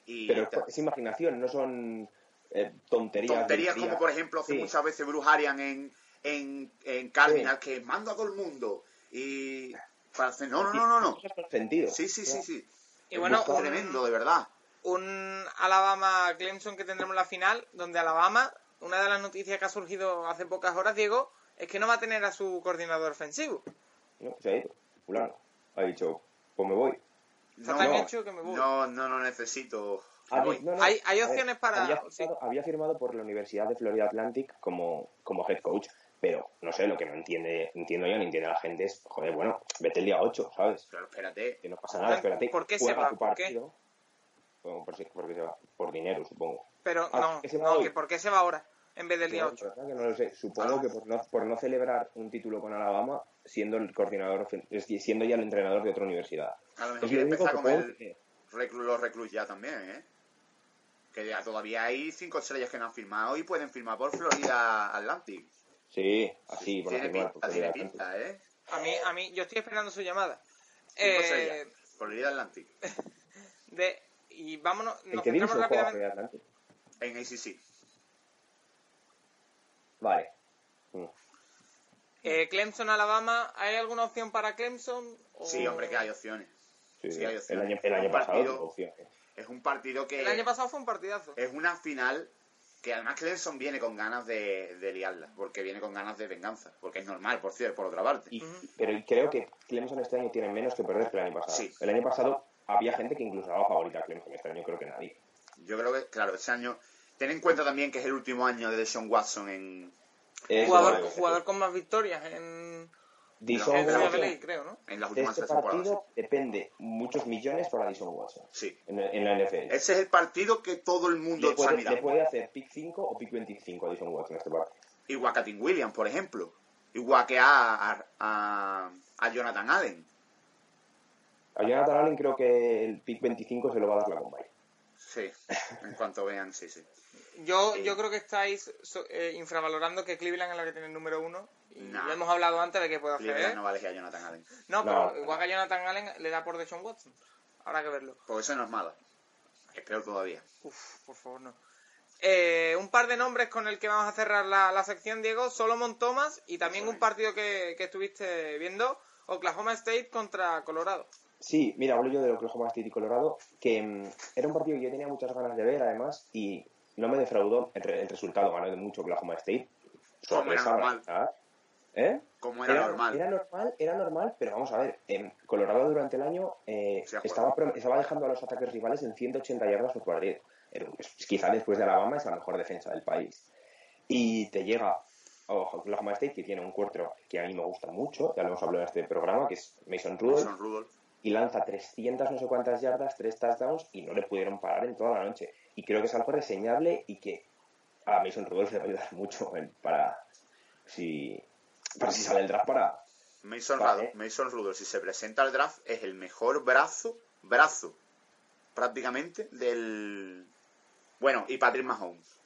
Y Pero es, imaginación, no son eh, tonterías. tonterías como por ejemplo hace Sí. muchas veces Bruce Arians en, en, en Cardinal que manda a todo el mundo y para hacer no no no no no sentido. sí sí sí sí Y bueno, tremendo de verdad un Alabama-Clemson que tendremos en la final, donde Alabama, una de las noticias que ha surgido hace pocas horas, Diego, es que no va a tener a su coordinador ofensivo. No, se ha ido. Fulano. Ha dicho, pues me voy. No, no. hecho que me voy. no no no necesito Ah, voy. no, no. Hay- hay ver, opciones para- Había sí. firmado, había firmado por la Universidad de Florida Atlantic como, como head coach, pero no sé, lo que no entiende, entiendo yo, ni entiende la gente es, joder, bueno, vete el día 8, ¿sabes? pero espérate Que no pasa nada, espérate. ¿Por qué se va? tu ¿Por qué? Bueno, por, si- porque se va. Por dinero, supongo. Pero Ah, no, ¿por qué se va ahora en vez del día No, 8? la verdad que no lo sé. Supongo que por no, por no celebrar un título con Alabama, siendo el coordinador, siendo ya el entrenador de otra universidad. a lo mejor quiere empezar el reclu- los reclus ya también eh que ya todavía hay cinco estrellas que no han firmado y pueden firmar por Florida Atlantic Sí, así, por tiene firmar, pinta tiene pinta eh A mí, a mí, yo estoy esperando su llamada. Cinco Eh, estrellas. Florida Atlantic de, y vámonos, ¿En nos qué división juega Atlantic? en ACC Vale. Mm. Eh, Clemson, Alabama, ¿hay alguna opción para Clemson? O- sí hombre que hay opciones Sí, Sí, hay el opciones. año, el año pasado partido- tuvo opciones. es un partido que El año pasado fue un partidazo. es una final que además Clemson viene con ganas de, de liarla porque viene con ganas de venganza porque es normal por cierto por otra parte Y- pero creo que Clemson este año tiene menos que perder que el año pasado. Sí. El año pasado había gente que incluso daba favorita a Clemson. Este año creo que nadie. yo creo que claro este año ten en cuenta también que es el último año de Deshaun Watson en, Eso Jugador, jugador con más victorias en, Dishon en Pero- Watson, creo, ¿no? en las de últimas este tres temporadas partido depende muchos millones para Dishon Watson sí en, en la NFL. ese es el partido que todo el mundo Le está puede, mirando le puede hacer pick 5 o pick 25 a Dishon Watson en este partido. igual que a Tim Williams por ejemplo igual que a, a, a- a Jonathan Allen A Jonathan Allen creo que el pick 25 se lo va a dar la Combine. sí en cuanto vean sí sí Yo, yo creo que estáis eh, infravalorando que Cleveland es la que tiene el número uno. Y No. ya hemos hablado antes de que puede hacer. Cleveland no va a elegir a Jonathan Allen No, No. pero igual que a Jonathan Allen le da por Deshaun Watson. Habrá que verlo. porque eso no es malo es peor todavía Uf, por favor, no. Eh, un par de nombres con el que vamos a cerrar la, la sección, Diego. Solomon Thomas y también un partido que, que estuviste viendo. Oklahoma State contra Colorado. Sí, mira, hablo yo de Oklahoma State y Colorado, que mm, era un partido que yo tenía muchas ganas de ver, además, y no me defraudó el, re- el resultado, ganó de mucho Oklahoma State. Como era Sorpresa, normal. ¿Eh? como era, normal Era normal, era normal, pero vamos a ver, en Colorado durante el año eh, estaba, dejando a los ataques rivales en 180 yardas por es- quizá después de Alabama es la mejor defensa del país. Y te llega Oklahoma State, que tiene un quarterback que a mí me gusta mucho, ya lo hemos hablado en este programa, que es Mason Rudolph, Mason Rudolph y lanza 300 no sé cuántas yardas, tres touchdowns, y no le pudieron parar en toda la noche. Y creo que es algo reseñable y que a Mason Rudolph le va a ayudar mucho para si, para si sale el draft para... Mason, Vale. Rudolph, Mason Rudolph, si se presenta al draft, es el mejor brazo, brazo, prácticamente, del... Bueno, y Patrick Mahomes.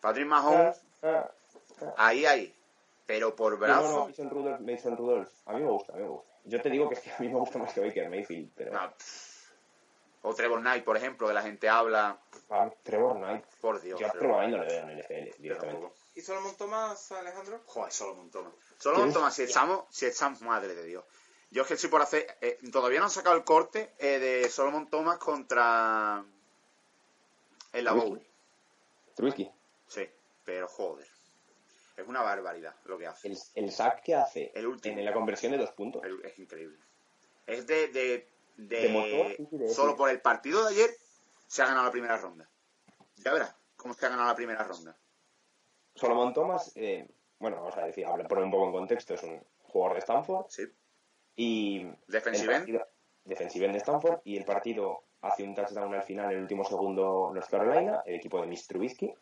Patrick Mahomes, Ah, ahí, ahí. Pero por no, brazo... no, Mason Rudolph, Mason Rudolph, a mí me gusta, a mí me gusta. Yo te digo que, es que a mí me gusta más que Baker Mayfield, pero... no, O Trevor Knight, por ejemplo, que la gente habla. Ah, Trevor Knight. Por Dios. Yo a Trevor Trevor Knight no le veo en el NFL directamente. ¿Y Solomon Thomas, Alejandro? Joder, Solomon Thomas. Solomon Thomas, si echamos, si echamos, madre de Dios. Yo es que estoy por hacer. eh, todavía no han sacado el corte eh, de Solomon Thomas contra. El la Bowl. Trubisky. Sí, pero joder. Es una barbaridad lo que hace. El, el sack que hace El último. en la conversión de dos puntos. El- Es increíble. Es de. de, de- motor, solo por el partido de ayer se ha ganado la primera ronda. Ya verás cómo se ha ganado la primera ronda. Solomon Thomas, eh, bueno, vamos a decir, habla, poner un poco en contexto, es un jugador de Stanford. Sí. Y. Defensive end. Defensive end de Stanford. Y el partido hace un touchdown al final en el último segundo North Carolina, el equipo de Miss Trubisky.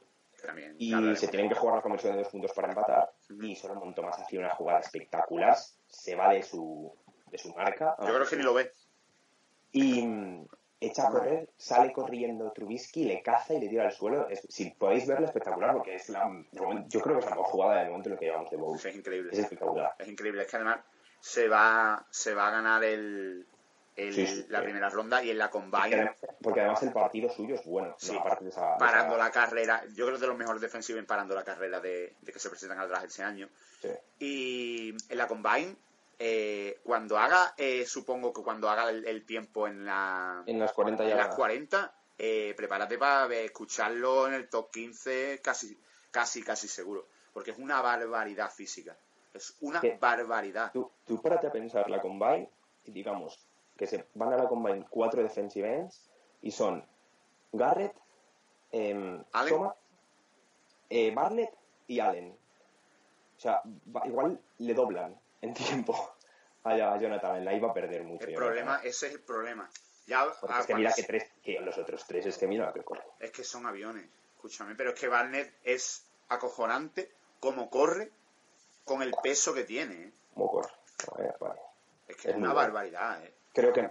También Y se tienen que jugar la conversión de dos puntos para empatar. Y Solomon Thomas hacía una jugada espectacular. Se va de su, de su marca. Yo creo que ni lo ve. Y mm, echa a correr, sale corriendo Trubisky, le caza y le tira al suelo. Es- si podéis verlo, espectacular, porque es la, de momento- yo creo que es la mejor jugada del momento en lo que llevamos de Bowl. Es increíble. Es espectacular. Es increíble. Es que además se va, se va a ganar el, el- Sí, la sí. primera ronda y en la Porque combine. además, porque además el partido suyo es bueno. Sí. no, aparte de esa, de parando esa- la carrera. Yo creo que de los mejores defensivos en parando la carrera de, de que se presentan al draft ese año. sí. Y en la combine, eh, cuando haga, eh, supongo que cuando haga el, el tiempo en la En las 40 en ya. las 40, eh, prepárate para escucharlo en el top 15 casi, casi, casi seguro. Porque es una barbaridad física. Es una ¿Qué? barbaridad. Tú, tú párate a pensar la combine, y digamos que se van a la combine cuatro defensive ends y son Garrett, em, Allen. Thomas, eh, Barnett y Allen. O sea, va- igual le doblan en tiempo a Jonathan, la iba a perder mucho. El problema, ese es el problema. Ya, ah, es que mira que tres, que los otros tres es que mira que corre. Es que son aviones, escúchame. Pero es que Barnett es acojonante como corre con el peso que tiene. ¿eh? Como corre. Es que Es es una barbaridad. ¿eh? Creo que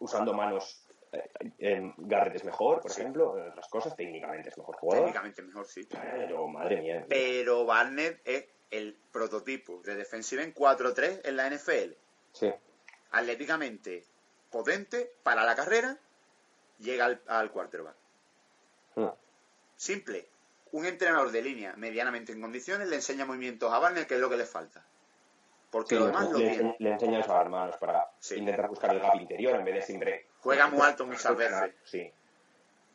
usando manos eh, em, Garrett es mejor, por ejemplo, en otras cosas técnicamente es mejor jugador. Técnicamente mejor, sí. Pero madre mía. Pero Barnett es el prototipo de defensive en 4-3 en la NFL. Sí. Atléticamente potente para la carrera, llega al, al quarterback. Mm. Simple. Un entrenador de línea medianamente en condiciones le enseña movimientos a Barnett, que es lo que le falta. Porque Sí, lo le, demás lo le le enseñas a las manos para Sí. intentar buscar el gap interior en vez de siempre. Juega muy alto muchas veces. Sí.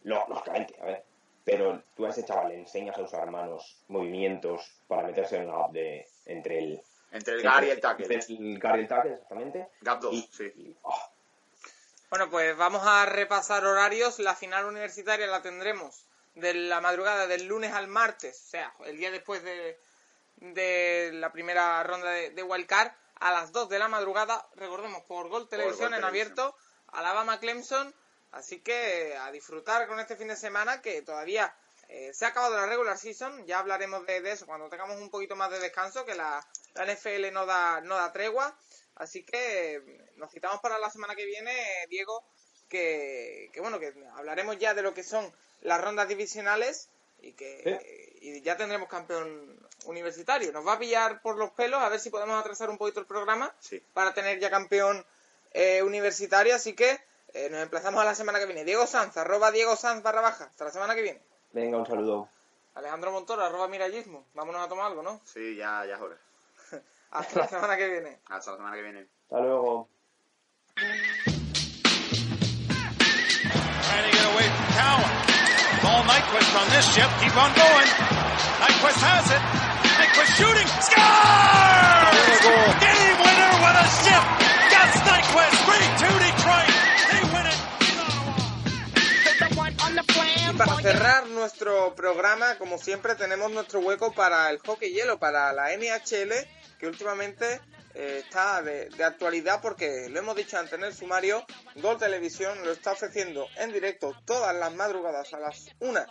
No, lógicamente, a ver. Pero tú a ese chaval le enseñas a usar manos, movimientos para meterse en el gap de, entre el. Entre el guard y el tackle. Entre el guard y el tackle, exactamente. Gap 2, Y- sí. y- oh, Bueno, pues vamos a repasar horarios. La final universitaria la tendremos de la madrugada del lunes al martes, o sea, el día después de, de la primera ronda de, de Wildcard, a las 2 de la madrugada, recordemos, por Gol Televisión en Televisión. abierto, Alabama Clemson. Así que a disfrutar con este fin de semana que todavía eh, se ha acabado la regular season. Ya hablaremos de, de eso cuando tengamos un poquito más de descanso, que la, la NFL no da, no da tregua. Así que eh, nos citamos para la semana que viene, Diego, que, que bueno, que hablaremos ya de lo que son las rondas divisionales y que y ya tendremos campeón universitario. Nos va a pillar por los pelos a ver si podemos atrasar un poquito el programa Sí. para tener ya campeón eh, universitario. Así que eh, nos emplazamos a la semana que viene. Diego Sanz, arroba Diego Sanz barra baja. Hasta la semana que viene. Venga, un saludo. Alejandro Montoro, arroba Mirallismo. Vámonos a tomar algo, ¿no? Sí, ya, ya es hora. Hasta la semana que viene. Hasta la semana que viene. Hasta luego. Trying to get away from Cowan. Ball Nyquist on this ship. Keep on going. Nyquist has it. Nyquist shooting. Score! Game winner with a ship. Gus Nyquist. 3-2 Detroit. They win it. Y para cerrar nuestro programa, como siempre, tenemos nuestro hueco para el hockey hielo, para la NHL, que últimamente eh, está de, de actualidad porque lo hemos dicho antes en el sumario, Gol Televisión lo está ofreciendo en directo todas las madrugadas a las 1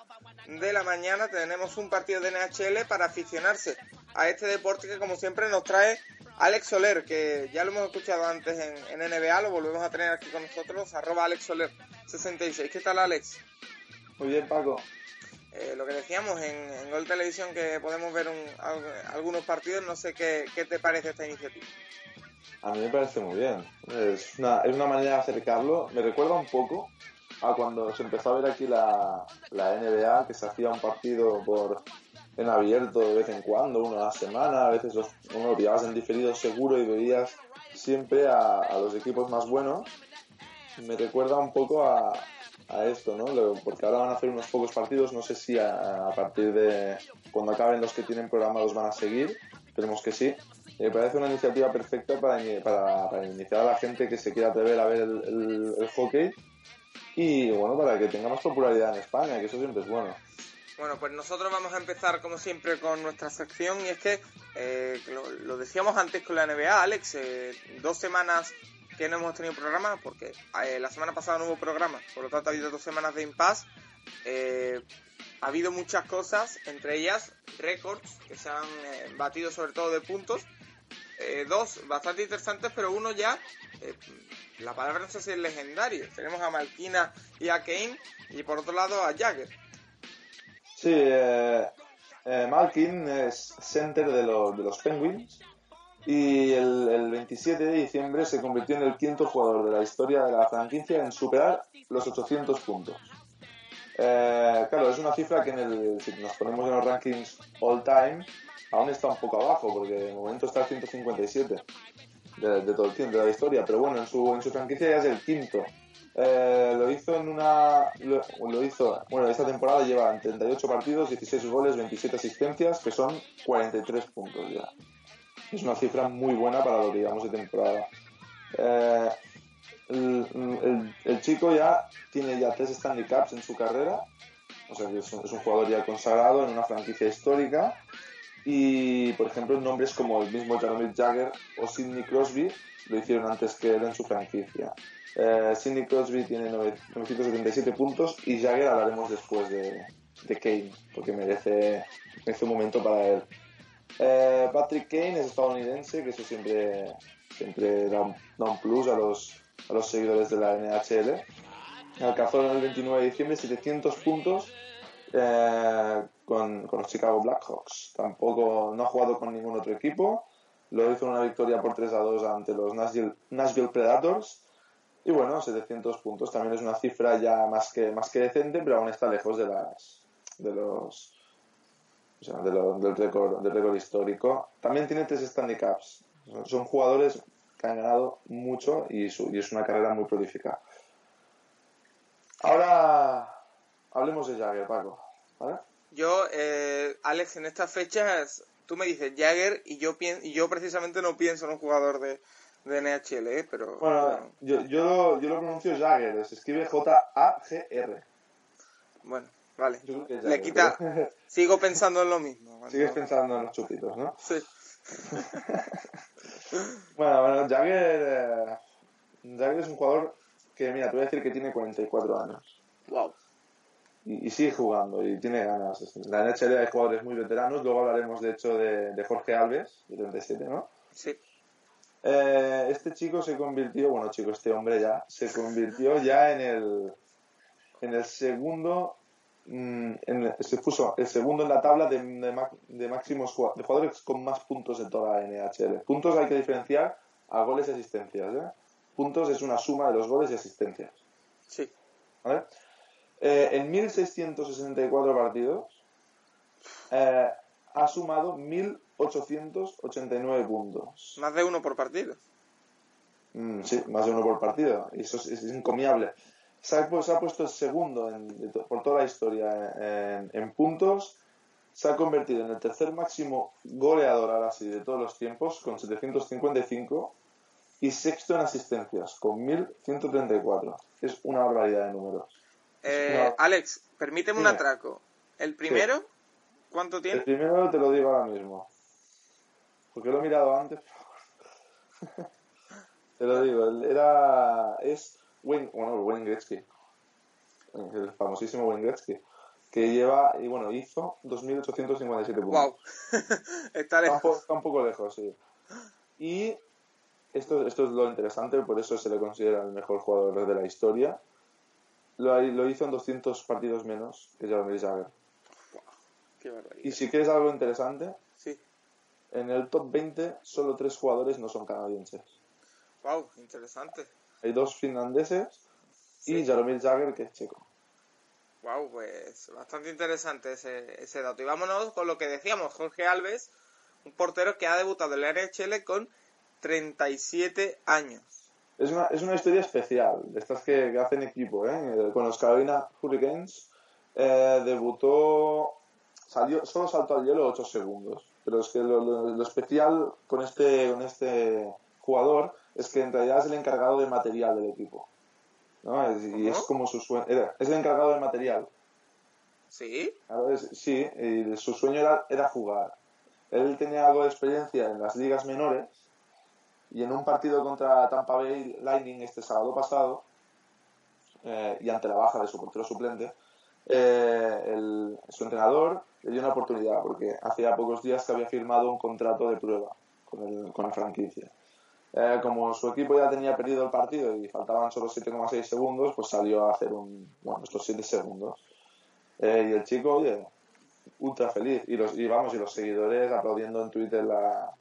de la mañana. Tenemos un partido de NHL para aficionarse a este deporte que como siempre nos trae Alex Soler, que ya lo hemos escuchado antes en, en NBA, lo volvemos a tener aquí con nosotros, arroba Alex Soler 66. ¿Qué tal Alex? Muy bien, Paco. Eh, lo que decíamos en, en Gol Televisión que podemos ver un- al- algunos partidos, no sé qué, qué te parece esta iniciativa. A mí me parece muy bien. Es una, es una manera de acercarlo. Me recuerda un poco a cuando se empezó a ver aquí la, la NBA, que se hacía un partido por en abierto de vez en cuando, uno a la semana, a veces uno lo pillabas en diferido seguro y veías siempre a, los equipos más buenos. Me recuerda un poco a, a esto, ¿no? Porque ahora van a hacer unos pocos partidos, no sé si a, partir de cuando acaben los que tienen programados van a seguir, esperemos que sí. Me parece una iniciativa perfecta para, para, iniciar a la gente que se quiera atrever a ver el- el hockey y bueno, para que tenga más popularidad en España, que eso siempre es bueno. Bueno, pues nosotros vamos a empezar como siempre con nuestra sección y es que eh, lo, decíamos antes con la NBA, Alex, eh, dos semanas que no hemos tenido programa porque eh, la semana pasada no hubo programa, por lo tanto ha habido dos semanas de impasse. Eh, ha habido muchas cosas, entre ellas récords que se han eh, batido sobre todo de puntos. Dos bastante interesantes, pero uno ya, la palabra no sé si es legendario. Tenemos a Malkina y a Kane y por otro lado a Jagger. Sí, eh, eh, Malkin es center de, los de los Penguins y el, el 27 de diciembre se convirtió en el quinto jugador de la historia de la franquicia en superar los 800 puntos. Eh, claro, es una cifra que en el, si nos ponemos en los rankings all time aún está un poco abajo porque de momento está el 157 de, de todo el tiempo de la historia, pero bueno, en su, en su franquicia ya es el quinto. Eh, lo hizo en una. Lo, hizo. Bueno, esta temporada lleva en 38 partidos, 16 goles, 27 asistencias, que son 43 puntos ya. Es una cifra muy buena para lo que llevamos de temporada. Eh, el chico ya tiene ya tres Stanley Cups en su carrera, o sea que es un, es un jugador ya consagrado en una franquicia histórica. Y, por ejemplo, nombres como el mismo Jaromir Jagger o Sidney Crosby lo hicieron antes que él en su franquicia. Eh, Sidney Crosby tiene nove- 977 puntos y Jagger hablaremos después de, Kane, porque merece, merece un momento para él. Eh, Patrick Kane es estadounidense, que eso siempre, siempre da, un, da un plus a los, a los seguidores de la NHL. Alcanzó en el 29 de diciembre 700 puntos eh, con, los Chicago Blackhawks. Tampoco no ha jugado con ningún otro equipo. Lo hizo una victoria por 3 a 2 ante los Nashville, Predators. Y bueno, 700 puntos también es una cifra ya más que, más que decente, pero aún está lejos de las de los o sea, de del récord histórico. También tiene tres Stanley Cups. Son, jugadores que han ganado mucho y es una carrera muy prolífica. Ahora hablemos de Jagger, Paco. ¿vale? Yo, eh, Alex, en estas fechas, tú me dices Jagger y yo pien- y yo precisamente no pienso en un jugador de, de NHL, ¿eh? pero Bueno, yo, yo, lo- yo lo pronuncio Jagger, se escribe J-A-G-R. bueno, vale. Yo Le quita, pero- sigo pensando en lo mismo. Bueno, Sigues pensando en los chupitos, ¿no? Sí. Bueno, bueno, Jagger, eh, Jagger es un jugador que, mira, te voy a decir que tiene 44 años. Wow. Y, y sigue jugando y tiene ganas. La NHL hay jugadores muy veteranos, luego hablaremos de hecho de, de Jorge Alves, de 37, ¿no? Sí. Eh, este chico se convirtió, bueno chico, este hombre ya, se convirtió ya en el, en el segundo, mm, en- se puso el segundo en la tabla de, de, de máximos de jugadores con más puntos en toda la NHL. Puntos hay que diferenciar a goles y asistencias. ¿eh? Puntos es una suma de los goles y asistencias. Sí. ¿vale? Eh, en 1664 partidos eh, ha sumado 1889 puntos. Más de uno por partido. Mm, sí, más de uno por partido. Y eso es, es encomiable. Se ha, se ha puesto el segundo en- por toda la historia en, en puntos. Se ha convertido en el tercer máximo goleador ahora sí de todos los tiempos con 755 y sexto en asistencias con 1134. Es una barbaridad de números. Eh, No. Alex, permíteme un atraco. El primero, ¿cuánto El tiene? primero te lo digo ahora mismo. Porque lo he mirado antes. te lo digo, el- era. Es Wayne, bueno, Wayne Gretzky. El famosísimo Wayne Gretzky. Que lleva, y bueno, hizo 2.857 puntos. Wow. Está Está un, lejos. po- está un poco lejos, sí. Y esto, esto es lo interesante, por eso se le considera el mejor jugador de la historia. Lo, lo hizo en 200 partidos menos que. Qué barbaridad. Y si quieres algo interesante, Sí. en el top 20 solo tres jugadores no son canadienses. Wow, interesante. Hay dos finlandeses y Jaromir Jagr, que es checo. Wow, pues bastante interesante ese, ese dato. Y vámonos con lo que decíamos, Jorge Alves, un portero que ha debutado en la NHL con 37 años. Es una, es una historia especial, de estas que, que hacen equipo, ¿eh? Con los Carolina Hurricanes eh, debutó, salió, solo saltó al hielo 8 segundos. Pero es que lo, lo- lo especial con este, con este jugador es que en realidad es el encargado de material del equipo. ¿no? Es- y es como su sueño. Es el encargado del material. ¿Sí? Claro, es- sí, y su sueño era, era jugar. Él tenía algo de experiencia en las ligas menores y en un partido contra Tampa Bay Lightning este sábado pasado, eh, y ante la baja de su portero suplente, eh, el- su entrenador le dio una oportunidad porque hacía pocos días que había firmado un contrato de prueba con, el- con la franquicia. Eh, como su equipo ya tenía perdido el partido y faltaban solo 7,6 segundos, pues salió a hacer un, bueno, estos 7 segundos. Eh, y el chico, oye, ultra feliz. Y, los, y vamos, y los seguidores aplaudiendo en Twitter la,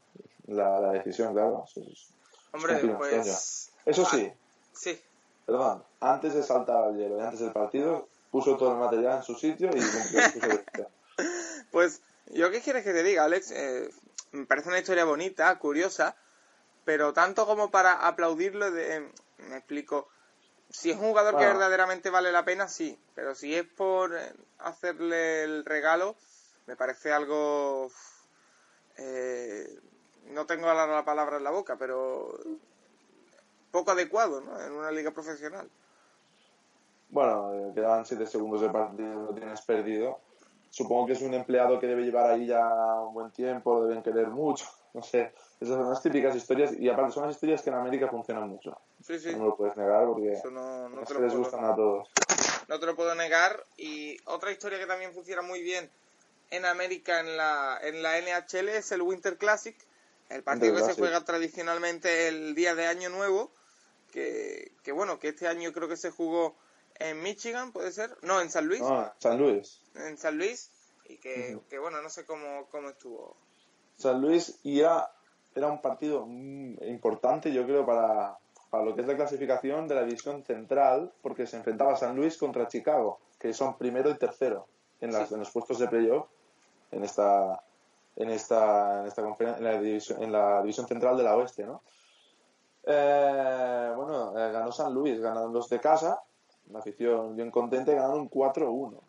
la, la decisión, claro. Es- es- Hombre, es cumplir un pues... Eso sí, Sí, perdón, antes de saltar al hielo y antes del partido, puso todo el material en su sitio y. Pues, ¿yo qué quieres que te diga, Alex? Eh, me parece una historia bonita, curiosa, pero tanto como para aplaudirlo, de, me explico. Si es un jugador que verdaderamente vale la pena, sí, pero si es por eh, hacerle el regalo, me parece algo. eh, no tengo la palabra en la boca, pero poco adecuado, ¿no? En una liga profesional. Bueno, eh, quedaban 7 segundos de partido, lo tienes perdido. Supongo que es un empleado que debe llevar ahí ya un buen tiempo, lo deben querer mucho. No sé, esas son las típicas historias y aparte son las historias que en América funcionan mucho. Sí, sí. No lo puedes negar porque Eso no, no te lo les puedo- gustan a todos. no te lo puedo negar. Y otra historia que también funciona muy bien en América en la, en la NHL es el Winter Classic, el partido que se juega tradicionalmente el día de Año Nuevo, que, que bueno, que este año creo que se jugó en Michigan, ¿puede ser? No, en San Luis. Ah, San Luis. En San Luis. Y que, que bueno, no sé cómo, cómo estuvo. San Luis y era, era un partido mm, importante, yo creo, para, para lo que es la clasificación de la división central, porque se enfrentaba San Luis contra Chicago, que son primero y tercero en, las, en los puestos de playoff en esta en esta en esta conferen- en la división en la división central de la oeste, ¿no? Eh, bueno, eh, ganó San Luis, ganaron los de casa, una afición bien contenta, y ganaron 4-1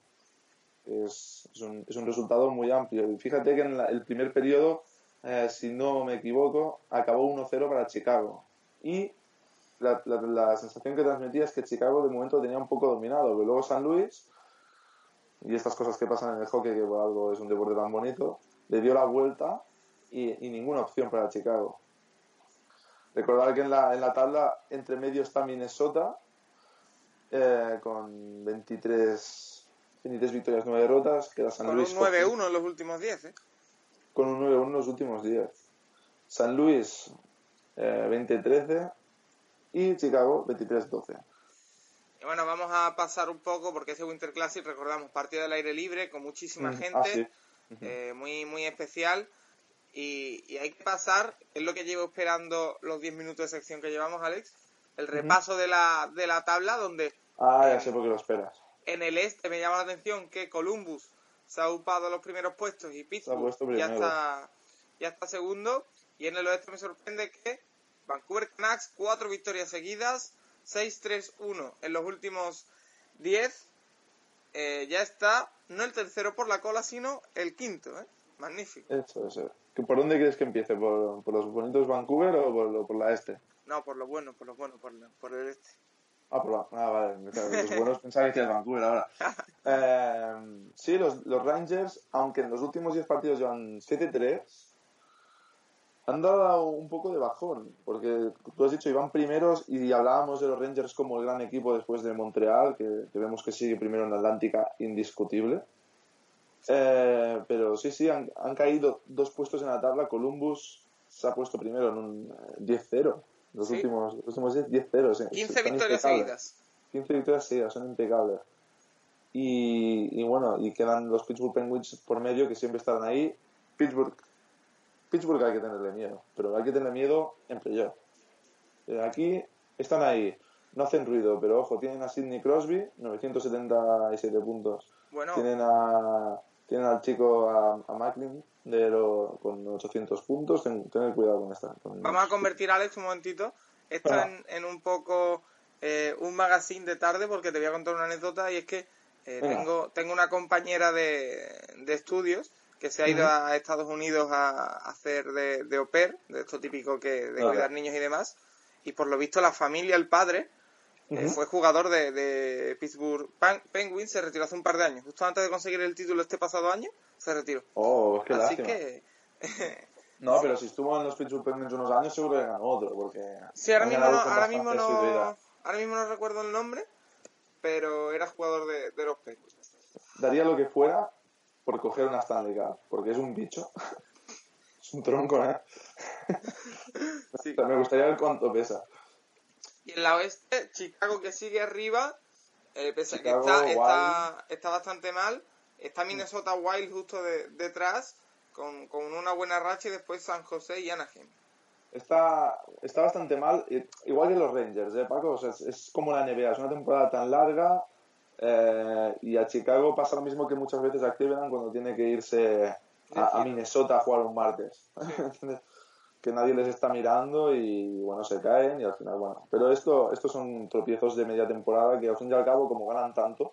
es, es, un, es un resultado muy amplio. Y fíjate que en el primer periodo, eh, si no me equivoco, acabó 1-0 para Chicago. Y la, la- la sensación que transmitía es que Chicago de momento tenía un poco dominado, pero luego San Luis, y estas cosas que pasan en el hockey, que por algo es un deporte tan bonito, le dio la vuelta y, y ninguna opción para Chicago. Recordar que en la, en la tabla entre medio está Minnesota eh, con 23, 23 victorias, 9 derrotas, queda San Con Luis un 9-1 en los últimos 10, ¿eh? con un 9-1 en los últimos 10. San Luis eh, 20-13 y Chicago 23-12. Y bueno, vamos a pasar un poco porque ese Winter Classic, recordamos, partido del aire libre con muchísima Mm, gente, ah, sí. Eh, muy, muy especial. Y, y hay que pasar, es lo que llevo esperando los 10 minutos de sección que llevamos, Alex, el repaso de, la, de la tabla donde Ah, ya sé por qué lo esperas. en el este me llama la atención que Columbus se ha ocupado los primeros puestos y Pittsburgh ya está, ya está segundo. Y en el oeste me sorprende que Vancouver Canucks, cuatro victorias seguidas, 6-3-1 en los últimos 10. eh, ya está, no el tercero por la cola, sino el quinto. ¿eh? Magnífico. Eso, eso. ¿Que ¿Por dónde crees que empiece? ¿Por, por los bonitos Vancouver o por, por la este? No, por lo bueno, por lo bueno, por, la- por el este. Ah, por la... ah, vale. claro, los buenos pensaba que era Vancouver ahora. Eh, sí, los, los Rangers, aunque en los últimos 10 partidos llevan 7-3, han dado un poco de bajón, porque tú has dicho, iban primeros y hablábamos de los Rangers como el gran equipo después de Montreal, que, que vemos que sigue primero en la Atlántica, indiscutible. Eh, pero sí, sí, han, han caído dos puestos en la tabla. Columbus se ha puesto primero en un eh, 10-0. Los Sí. últimos, los últimos 10, 10-0. sí, 15 están victorias seguidas. 15 victorias seguidas, son impecables. Y, y bueno, y quedan los Pittsburgh Penguins por medio que siempre estarán ahí. Pittsburgh, Pittsburgh hay que tenerle miedo, pero hay que tenerle miedo en playoff. Eh, aquí están ahí. No hacen ruido, pero ojo, tienen a Sidney Crosby, 977 puntos. Bueno. Tienen a tienen al chico a, a Macklin de lo- con 800 puntos. Ten, tened cuidado con esta. con- Vamos a convertir, Alex, un momentito, esto Ah. en, en un poco eh, un magazine de tarde, porque te voy a contar una anécdota y es que eh, tengo, tengo una compañera de, de estudios que se ha ido Ujú. a Estados Unidos a hacer de, de au pair, de esto típico que de cuidar niños y demás, y por lo visto la familia, el padre, eh, Ujú. fue jugador de, de Pittsburgh Pen- Penguins, se retiró hace un par de años, justo antes de conseguir el título este pasado año, se retiró. Oh, qué Así lástima. que No, pero si estuvo en los Pittsburgh Penguins unos años, seguro que ganó otro. Porque Sí, ahora mismo, no, ahora, mismo no, ahora mismo no recuerdo el nombre, pero era jugador de, de los Penguins. Daría lo que fuera por coger una Stanley Cup, porque es un bicho. es un tronco, ¿eh? O sea, me gustaría ver cuánto pesa. Y en la oeste, Chicago que sigue arriba, eh, pese a que Chicago, está, está, está bastante mal, está Minnesota Wild justo de- detrás, con, con una buena racha, y después San José y Anaheim. Está, está bastante mal, igual que los Rangers, ¿eh, Paco? O sea, es, es como la NBA, es una temporada tan larga eh, y a Chicago pasa lo mismo que muchas veces a Cleveland cuando tiene que irse a, a Minnesota a jugar un martes. Que nadie les está mirando y bueno, se caen y al final, bueno. Pero esto, estos son tropiezos de media temporada que al fin y al cabo, como ganan tanto,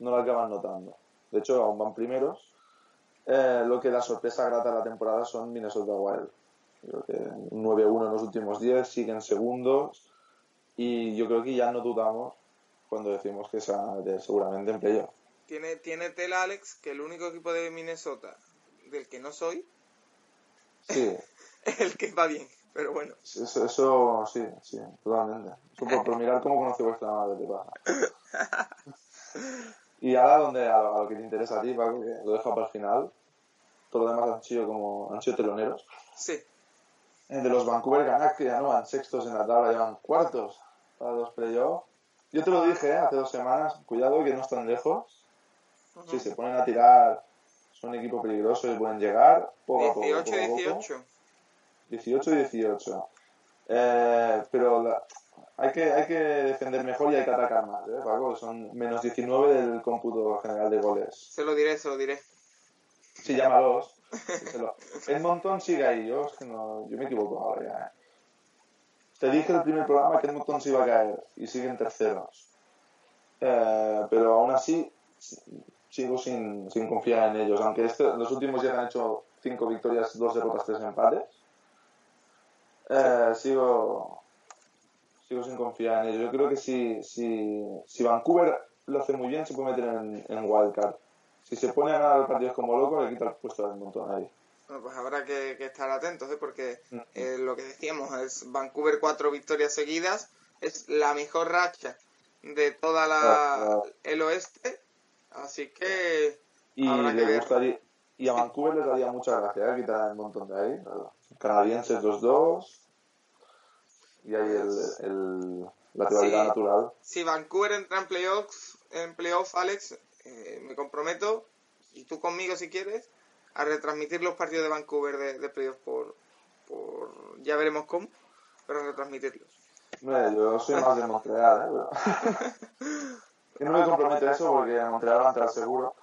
no lo acaban notando. De hecho, aún van primeros. Eh, lo que la sorpresa grata de la temporada son Minnesota Wild. Creo que un 9-1 en los últimos 10, siguen segundos y yo creo que ya no dudamos cuando decimos que meter seguramente en playoff. Tiene, tiene tela, Alex, que el único equipo de Minnesota del que no soy Sí, es el que va bien, pero bueno. eso, eso sí, sí, totalmente. Eso por, por mirar cómo conoce vuestra madre pasa. Y ahora donde a lo, a lo que te interesa a ti, Paco, que lo dejo para el final, todo lo demás han sido como han sido teloneros. Sí. Eh, de los Vancouver Canucks que ya no van sextos en la tabla, ya van cuartos para los playoffs. Yo te lo dije eh, hace dos semanas, cuidado que no están lejos. Si se ponen a tirar, son un equipo peligroso y pueden llegar poco a poco. 18 poco a poco. 18. 18 y 18. Eh, pero la- hay, que, hay que defender mejor y hay que atacar más, ¿eh, Paco? Son menos 19 del cómputo general de goles. Se lo diré, se lo diré. Sí, llámalos. Díselo. Edmonton sigue ahí, yo, es que no, yo me equivoco ahora ya. Te dije el primer programa que Edmonton se iba a caer y siguen terceros. Eh, pero aún así sigo sin, sin confiar en ellos, aunque este, los últimos ya han hecho 5 victorias, 2 derrotas, 3 empates. Eh, sigo, sigo sin confiar en ellos. Yo creo que si, si, si Vancouver lo hace muy bien, se puede meter en, en wildcard. Si se pone a ganar partidos como loco, le quita el puesto al montón ahí. Bueno, pues habrá que, que estar atentos, ¿eh? porque eh, lo que decíamos es Vancouver cuatro victorias seguidas, es la mejor racha de toda la el oeste, así que Y, habrá que le ver. gustaría, y a Vancouver les daría mucha gracia ¿eh? quitar el montón de ahí. Canadienses los dos. Y ahí el, el, la rivalidad natural. Si Vancouver entra en playoffs, en playoff, Alex, eh, me comprometo, y tú conmigo si quieres, a retransmitir los partidos de Vancouver de, de playoff por, por, ya veremos cómo, pero retransmitirlos. Hombre, yo soy más de Montreal, ¿eh? Pero... Yo no me comprometo a eso porque a Montreal va a entrar seguro.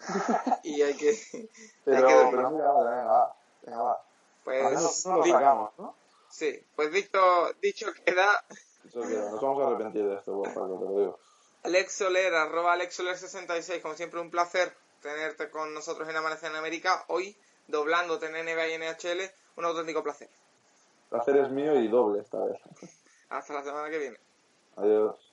Y hay que... Pero, hay que pero mira, venga, va. Venga, va. Pues, no lo sacamos, ¿no? Sí, pues dicho, dicho queda, Eso que nos vamos a arrepentir de esto, Paco, te lo digo. Alex Soler, arroba Alex Soler 66, como siempre un placer tenerte con nosotros en Amanecer en América, hoy doblándote en NBA y NHL, un auténtico placer. Placer es mío y doble esta vez. Hasta la semana que viene. Adiós.